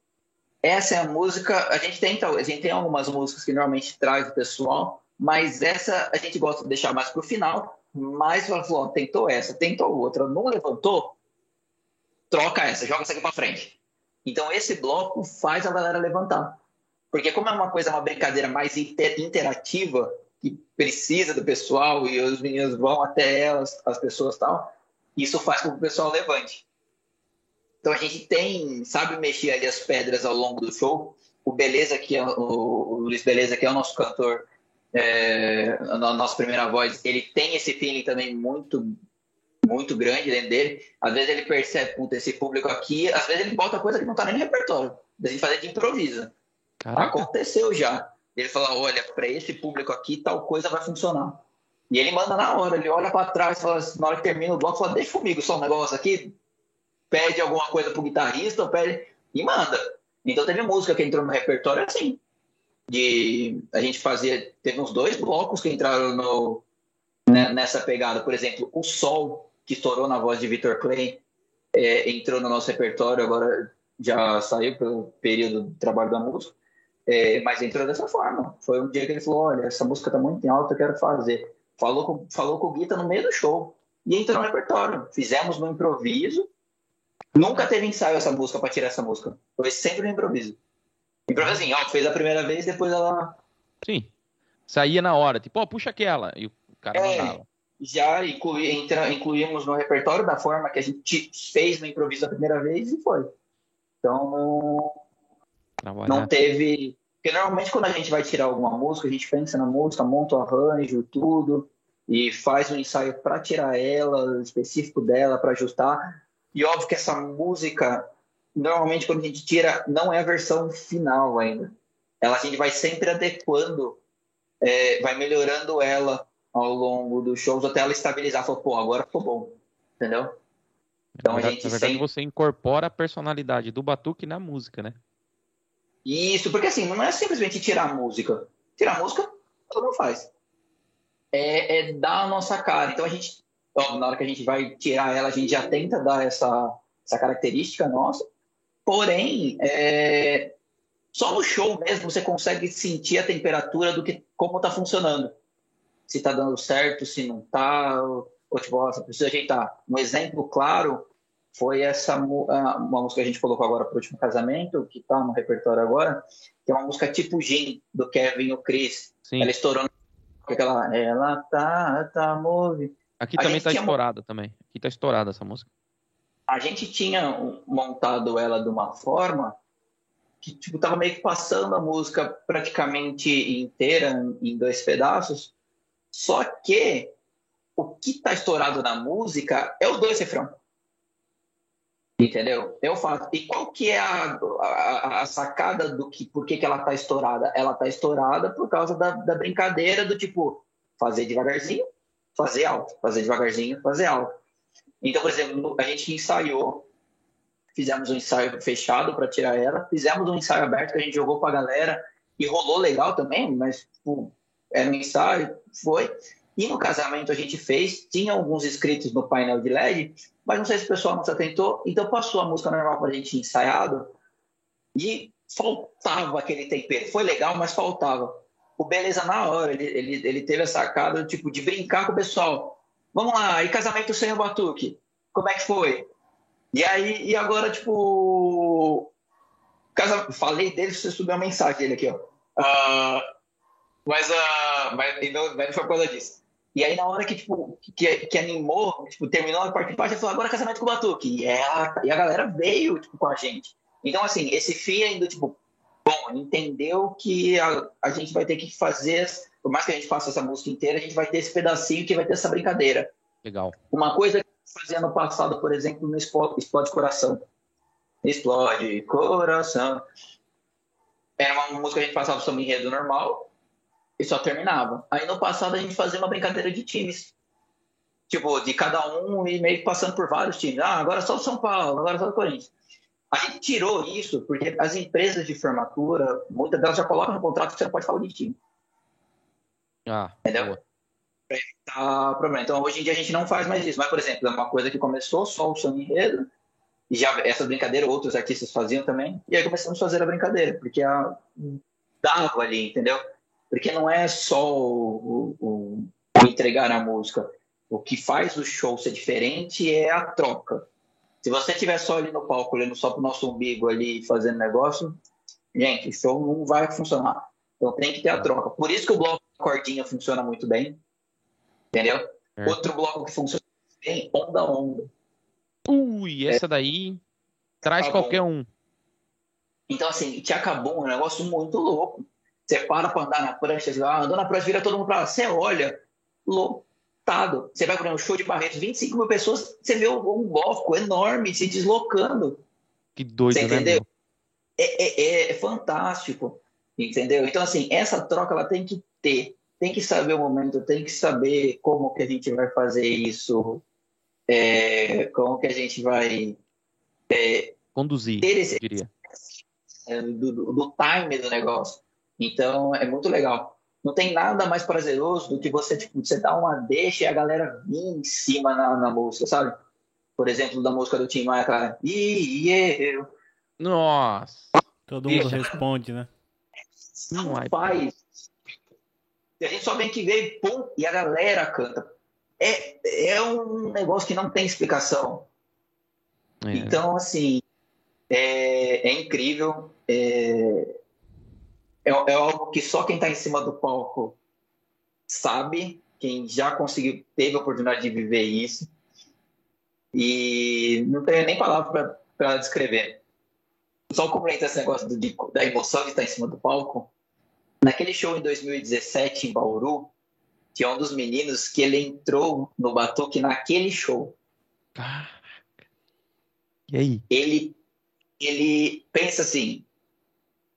Essa é a música. A gente tem, então, a gente tem algumas músicas que normalmente traz o pessoal, mas essa a gente gosta de deixar mais pro final. Mas falou, tentou essa, tentou outra, não levantou, troca essa, joga essa aqui pra frente. Então esse bloco faz a galera levantar. Porque como é uma coisa, uma brincadeira mais interativa, que precisa do pessoal e os meninos vão até elas, as pessoas tal, isso faz com que o pessoal levante. Então a gente tem, sabe mexer ali as pedras ao longo do show. O Beleza, que é o, o Luiz Beleza, que é o nosso cantor, é, a nossa primeira voz, ele tem esse feeling também muito muito grande dentro dele. Às vezes ele percebe, puta, esse público aqui, às vezes ele bota coisa que não tá nem no repertório. A gente fazer de improviso. Caraca. Aconteceu já. Ele fala: olha, para esse público aqui, tal coisa vai funcionar. E ele manda na hora, ele olha para trás, fala, na hora que termina o bloco, fala: deixa comigo só um negócio aqui, pede alguma coisa pro guitarrista, pede e manda. Então teve música que entrou no repertório assim. De a gente fazia, teve uns dois blocos que entraram no, né, nessa pegada. Por exemplo, o Sol, que estourou na voz de Victor Clay, é, entrou no nosso repertório, agora já saiu pelo período do trabalho da música. É, mas entrou dessa forma. Foi um dia que ele falou: Olha, essa música tá muito em alta, eu quero fazer. Falou com, falou com o Guita no meio do show. E entrou no repertório. Fizemos no improviso. Nunca teve ensaio essa música para tirar essa música. Foi sempre no improviso. Improviso assim, ó, fez a primeira vez, depois ela. Sim. Saía na hora, tipo, ó, puxa aquela. E o cara é, mandava. Já inclui, entra, incluímos no repertório da forma que a gente fez no improviso a primeira vez e foi. Então, Trabalhar. Não teve. Porque normalmente quando a gente vai tirar alguma música, a gente pensa na música, monta o arranjo, tudo, e faz um ensaio para tirar ela, específico dela, para ajustar. E óbvio que essa música, normalmente quando a gente tira, não é a versão final ainda. Ela a gente vai sempre adequando, é, vai melhorando ela ao longo dos shows até ela estabilizar. Falar, pô, agora ficou bom. Entendeu? Então, verdade, a gente na verdade sempre... você incorpora a personalidade do batuque na música, né? Isso, porque assim, não é simplesmente tirar a música. Tirar a música, todo mundo faz. É, é dar a nossa cara. Então a gente, ó, na hora que a gente vai tirar ela, a gente já tenta dar essa, essa característica nossa. Porém, é, só no show mesmo você consegue sentir a temperatura do que como está funcionando. Se está dando certo, se não está, ou, tipo, você precisa ajeitar. Um exemplo claro foi essa uma música que a gente colocou agora para o último casamento, que está no repertório agora, que é uma música tipo Gin, do Kevin e o Chris. Sim. Ela estourou aquela. Ela tá, tá, move. Aqui a também está estourada também. Aqui está estourada essa música. A gente tinha montado ela de uma forma que tipo tava meio que passando a música praticamente inteira em dois pedaços. Só que o que está estourado na música é o dois refrão. Entendeu? Eu faço. E qual que é a, a, a sacada do que, por que, que ela tá estourada? Ela tá estourada por causa da, da brincadeira do tipo, fazer devagarzinho, fazer alto, fazer devagarzinho, fazer alto. Então, por exemplo, a gente ensaiou, fizemos um ensaio fechado para tirar ela, fizemos um ensaio aberto que a gente jogou para a galera e rolou legal também, mas tipo, era um ensaio, foi. E no casamento a gente fez, tinha alguns inscritos no painel de LED, mas não sei se o pessoal não se atentou, então passou a música normal para a gente ensaiado e faltava aquele tempero. Foi legal, mas faltava. O Beleza, na hora, ele, ele, ele teve a sacada tipo, de brincar com o pessoal. Vamos lá, e casamento sem o batuque? Como é que foi? E aí, e agora, tipo. Casa... Falei dele, você subiu a mensagem dele aqui, ó. Uh, mas, uh, mas, não, mas não foi por causa disso. E aí, na hora que, tipo, que, que animou, tipo, terminou a parte de parte, ele falou, agora é casamento com o Batuque. E, é a, e a galera veio, tipo, com a gente. Então, assim, esse FIA ainda, tipo, bom, entendeu que a, a gente vai ter que fazer, por mais que a gente faça essa música inteira, a gente vai ter esse pedacinho que vai ter essa brincadeira. Legal. Uma coisa que eu fazia no passado, por exemplo, no Explode, Explode Coração. Explode Coração. Era uma música que a gente passava sobre enredo normal, e só terminava. Aí no passado a gente fazia uma brincadeira de times. Tipo, de cada um e meio que passando por vários times. Ah, agora só o São Paulo, agora só o Corinthians. A gente tirou isso porque as empresas de formatura, muitas delas já colocam no contrato que você não pode falar de time. Ah, Entendeu? Boa. Pra evitar problema. Então, hoje em dia a gente não faz mais isso. Mas, por exemplo, é uma coisa que começou só o São Enredo, e já essa brincadeira outros artistas faziam também, e aí começamos a fazer a brincadeira, porque a, dava ali, entendeu? Porque não é só o, o, o entregar a música. O que faz o show ser diferente é a troca. Se você estiver só ali no palco, olhando só para o nosso umbigo ali, fazendo negócio, gente, o show não vai funcionar. Então tem que ter a troca. Por isso que o bloco cordinha funciona muito bem. Entendeu? É. Outro bloco que funciona bem, onda onda. Ui, essa é. daí traz qualquer um. Então, assim, te acabou um negócio muito louco. Você para para andar na prancha, ah, andou na prancha, vira todo mundo para lá. Você olha, lotado. Você vai para um show de Barretos, 25 mil pessoas, você vê um bloco enorme se deslocando. Que doido, você né, entendeu? Né, é, é, é, fantástico, entendeu? Então, assim, essa troca ela tem que ter. Tem que saber o momento, tem que saber como que a gente vai fazer isso, é, como que a gente vai... É, Conduzir, esse, diria. É, do, do, do time do negócio. Então, é muito legal. Não tem nada mais prazeroso do que você, tipo, você dar uma deixa e a galera vir em cima na, na música, sabe? Por exemplo, da música do Tim Maia, cara. E eu. Nossa. Todo mundo responde, né? Não faz. E a gente só vem que vê e pum, e a galera canta. É, é um negócio que não tem explicação. É. Então, assim, é, é incrível. É, é, é algo que só quem está em cima do palco sabe, quem já conseguiu, teve a oportunidade de viver isso. E não tenho nem palavra para descrever. Só complementar esse negócio do, de, da emoção de estar em cima do palco. Naquele show em 2017 em Bauru, tinha um dos meninos que ele entrou no batuque naquele show. Caraca. E aí? Ele, ele pensa assim: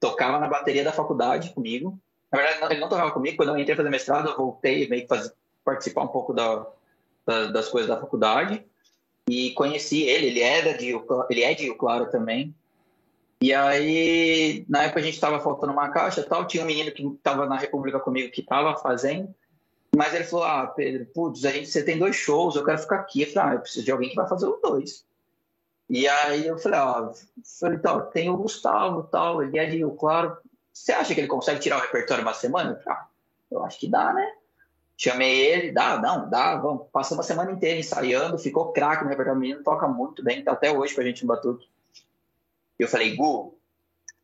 tocava na bateria da faculdade comigo. Na verdade, ele não tocava comigo. Quando eu entrei fazer mestrado, eu voltei meio que fazer, participar um pouco da, da, das coisas da faculdade. e conheci ele, ele era de ele é de Rio Claro também. E aí, na época a gente estava faltando uma caixa tal, tinha um menino que estava na República comigo que estava fazendo, mas ele falou, ah, Pedro, putz, a gente, você tem dois shows, eu quero ficar aqui. Eu falei, ah, eu preciso de alguém que vai fazer os dois. E aí eu falei, ó, falei, então, tem o Gustavo tal, ele é de Rio Claro, você acha que ele consegue tirar o repertório uma semana? Ah, eu acho que dá, né? Chamei ele, dá, não, dá, vamos. Passou uma semana inteira ensaiando, ficou craque no repertório. O menino toca muito bem, tá até hoje com a gente no Batuque. Eu falei, Gu,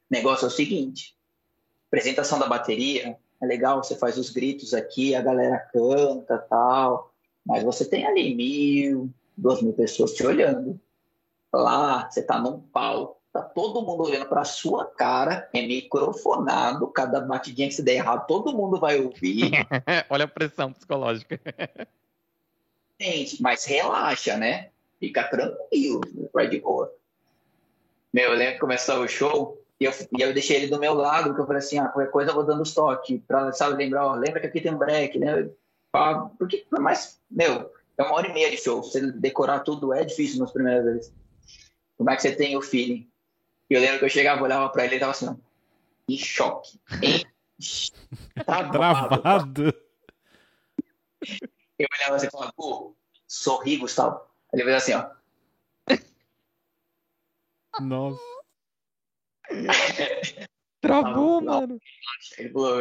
negócio é o seguinte: apresentação da bateria, é legal, você faz os gritos aqui, a galera canta tal, mas você tem ali mil, duas mil pessoas te olhando. Lá, você tá num palco Tá todo mundo olhando para sua cara, é microfonado, cada batidinha que se der errado, todo mundo vai ouvir. Olha a pressão psicológica. Gente, mas relaxa, né? Fica tranquilo, vai de boa. Meu, eu lembro que começou o show e eu, e eu deixei ele do meu lado, porque eu falei assim, ah, qualquer coisa eu vou dando os toques, pra, sabe, lembrar, ó, lembra que aqui tem um break, né? Porque, mas, meu, é uma hora e meia de show, você decorar tudo é difícil nas primeiras vezes. Como é que você tem o feeling? E eu lembro que eu chegava, olhava pra ele e ele tava assim, ó, em choque. Em... travado. travado. Eu olhava assim e falava, pô, sorri, Gustavo. Ele fez assim, ó. Nossa. Travou, mano. Ele falou,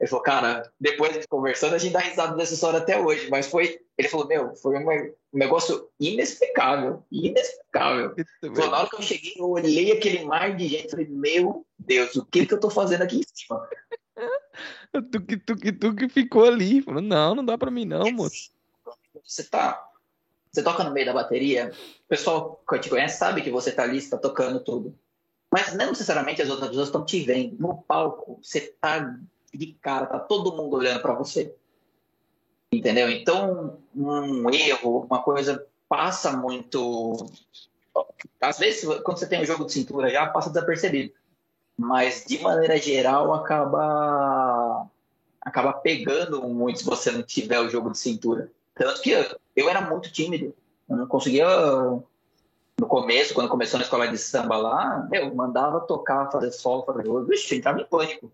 ele falou, cara, depois gente conversando, a gente dá risada dessa história até hoje, mas foi. Ele falou, meu, foi um negócio inexplicável. Inexplicável. Falou, na hora que eu cheguei, eu olhei aquele mar de gente e falei, meu Deus, o que que eu tô fazendo aqui em cima? tu que tu que tu que ficou ali. Falou, não, não dá pra mim, não, moço. Você tá. Você toca no meio da bateria, o pessoal que te conhece sabe que você tá ali, você tá tocando tudo. Mas não necessariamente as outras pessoas estão te vendo. No palco, você tá de cara, tá todo mundo olhando para você. Entendeu? Então, um erro, uma coisa passa muito. Às vezes, quando você tem um jogo de cintura já passa desapercebido. Mas, de maneira geral, acaba acaba pegando muito se você não tiver o jogo de cintura. Tanto que eu, era muito tímido. Eu não conseguia. No começo, quando começou na escola de samba lá, eu mandava tocar, fazer solo, fazer jogo. Vixe, entrava em pânico.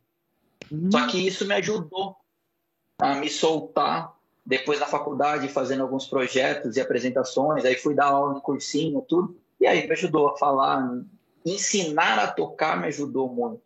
Só que isso me ajudou a me soltar depois da faculdade, fazendo alguns projetos e apresentações. Aí fui dar aula no cursinho, tudo. E aí me ajudou a falar. Ensinar a tocar me ajudou muito.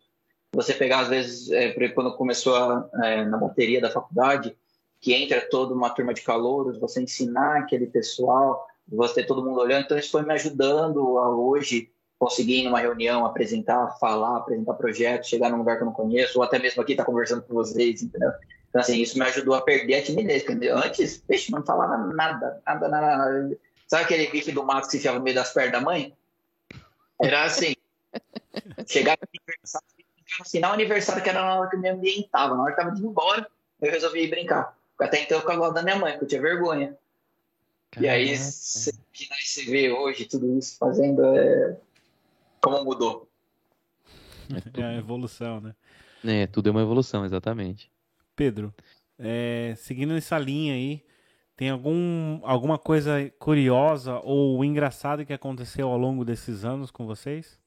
Você pegar, às vezes, é, quando começou a, é, na bateria da faculdade, que entra toda uma turma de calouros, você ensinar aquele pessoal, você ter todo mundo olhando. Então, isso foi me ajudando a hoje conseguir ir numa reunião, apresentar, falar, apresentar projetos, chegar num lugar que eu não conheço, ou até mesmo aqui estar tá conversando com vocês, entendeu? Então, assim, isso me ajudou a perder a timidez, entendeu? Antes, peixe, não falava nada, nada, nada, nada. Sabe aquele bife do mato que se enfiava no meio das pernas da mãe? Era assim, chegar no aniversário, assim, não aniversário que era na hora que eu me ambientava, na hora que eu tava indo embora, eu resolvi ir brincar. Até então eu ficava da minha mãe, porque eu tinha vergonha. Caraca. E aí, você, você vê hoje tudo isso fazendo, é, como mudou. É a evolução, né? É, tudo é uma evolução, exatamente. Pedro, é, seguindo essa linha aí, tem algum, alguma coisa curiosa ou engraçada que aconteceu ao longo desses anos com vocês?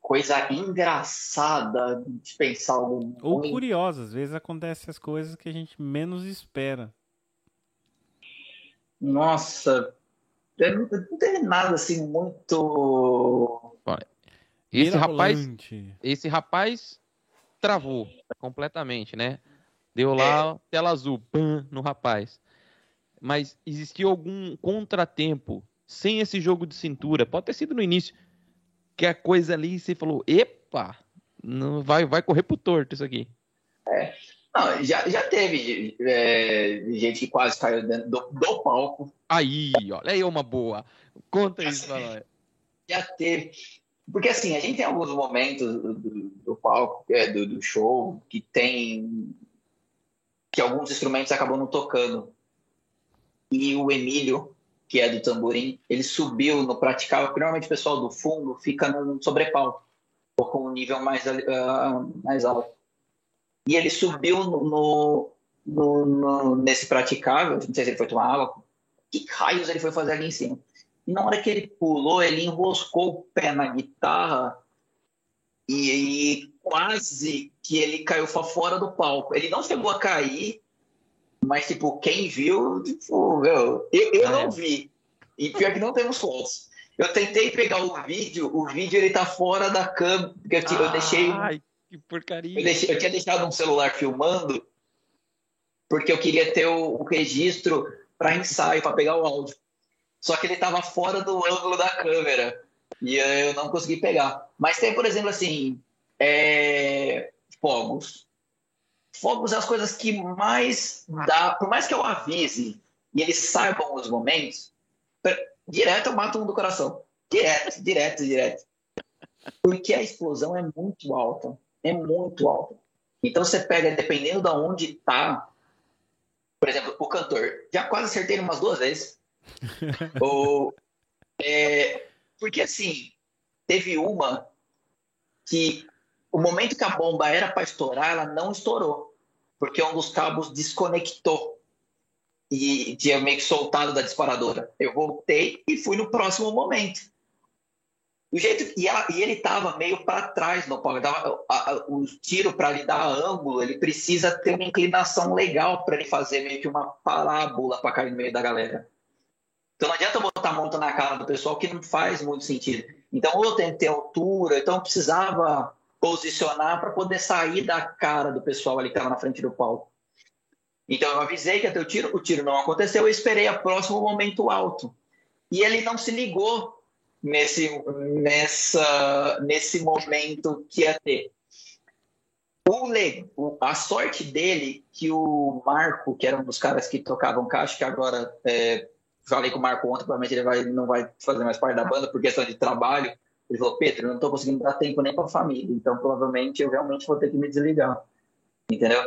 Coisa engraçada de pensar algum. Ou curiosa, às vezes acontecem as coisas que a gente menos espera. Nossa, não teve nada assim muito. Esse rapaz, esse rapaz travou completamente, né? Deu lá é. tela azul, pam, no rapaz. Mas existiu algum contratempo sem esse jogo de cintura? Pode ter sido no início que a coisa ali você falou, epa, não vai, vai correr pro torto isso aqui. É. Não, já, já teve é, gente que quase caiu dentro do, do, palco. Aí, olha aí uma boa. Conta já isso pra nós. Já teve. Porque assim, a gente tem alguns momentos do, do palco, é, do, do, show, que tem. que alguns instrumentos acabam não tocando. E o Emílio, que é do tamborim, ele subiu no praticável, porque normalmente o pessoal do fundo fica no sobrepalco, ou com um nível mais, uh, mais alto. E ele subiu no, no, no, nesse praticável, não sei se ele foi tomar água, que raios ele foi fazer ali em cima? E na hora que ele pulou, ele enroscou o pé na guitarra e, e quase que ele caiu fora do palco. Ele não chegou a cair, mas, tipo, quem viu, tipo, eu, eu ah, não é. vi. E pior que não temos fotos. Eu tentei pegar o vídeo, o vídeo ele tá fora da câmera, porque eu, eu deixei... Que porcaria. Eu, deixei, eu tinha deixado um celular filmando, porque eu queria ter o, o registro para ensaio, para pegar o áudio. Só que ele estava fora do ângulo da câmera e eu não consegui pegar. Mas tem, por exemplo, assim, é... fogos. Fogos é as coisas que mais dá, por mais que eu avise e eles saibam os momentos, direto eu mato um do coração. Direto, direto, direto. Porque a explosão é muito alta. É muito alta. Então você pega, dependendo de onde está, por exemplo, o cantor. Já quase acertei umas duas vezes. Ou, é, porque assim, teve uma que o momento que a bomba era para estourar, ela não estourou. Porque um dos cabos desconectou e tinha meio que soltado da disparadora. Eu voltei e fui no próximo momento. O jeito, e, ela, e ele estava meio para trás no palco. o tiro para lhe dar ângulo, ele precisa ter uma inclinação legal para ele fazer meio que uma parábola para cair no meio da galera. Então não adianta botar a monta na cara do pessoal que não faz muito sentido. Então ou tem que ter altura, então precisava posicionar para poder sair da cara do pessoal ali que estava na frente do palco. Então eu avisei que ter o tiro, o tiro não aconteceu, eu esperei o próximo momento alto. E ele não se ligou nesse, nessa, nesse momento que ia ter. O, a sorte dele que o Marco, que era um dos caras que tocavam caixa, que agora é, falei com o Marco ontem, provavelmente ele vai, não vai fazer mais parte da banda por questão de trabalho. Ele falou, Pedro, eu não estou conseguindo dar tempo nem para a família, então provavelmente eu realmente vou ter que me desligar. Entendeu?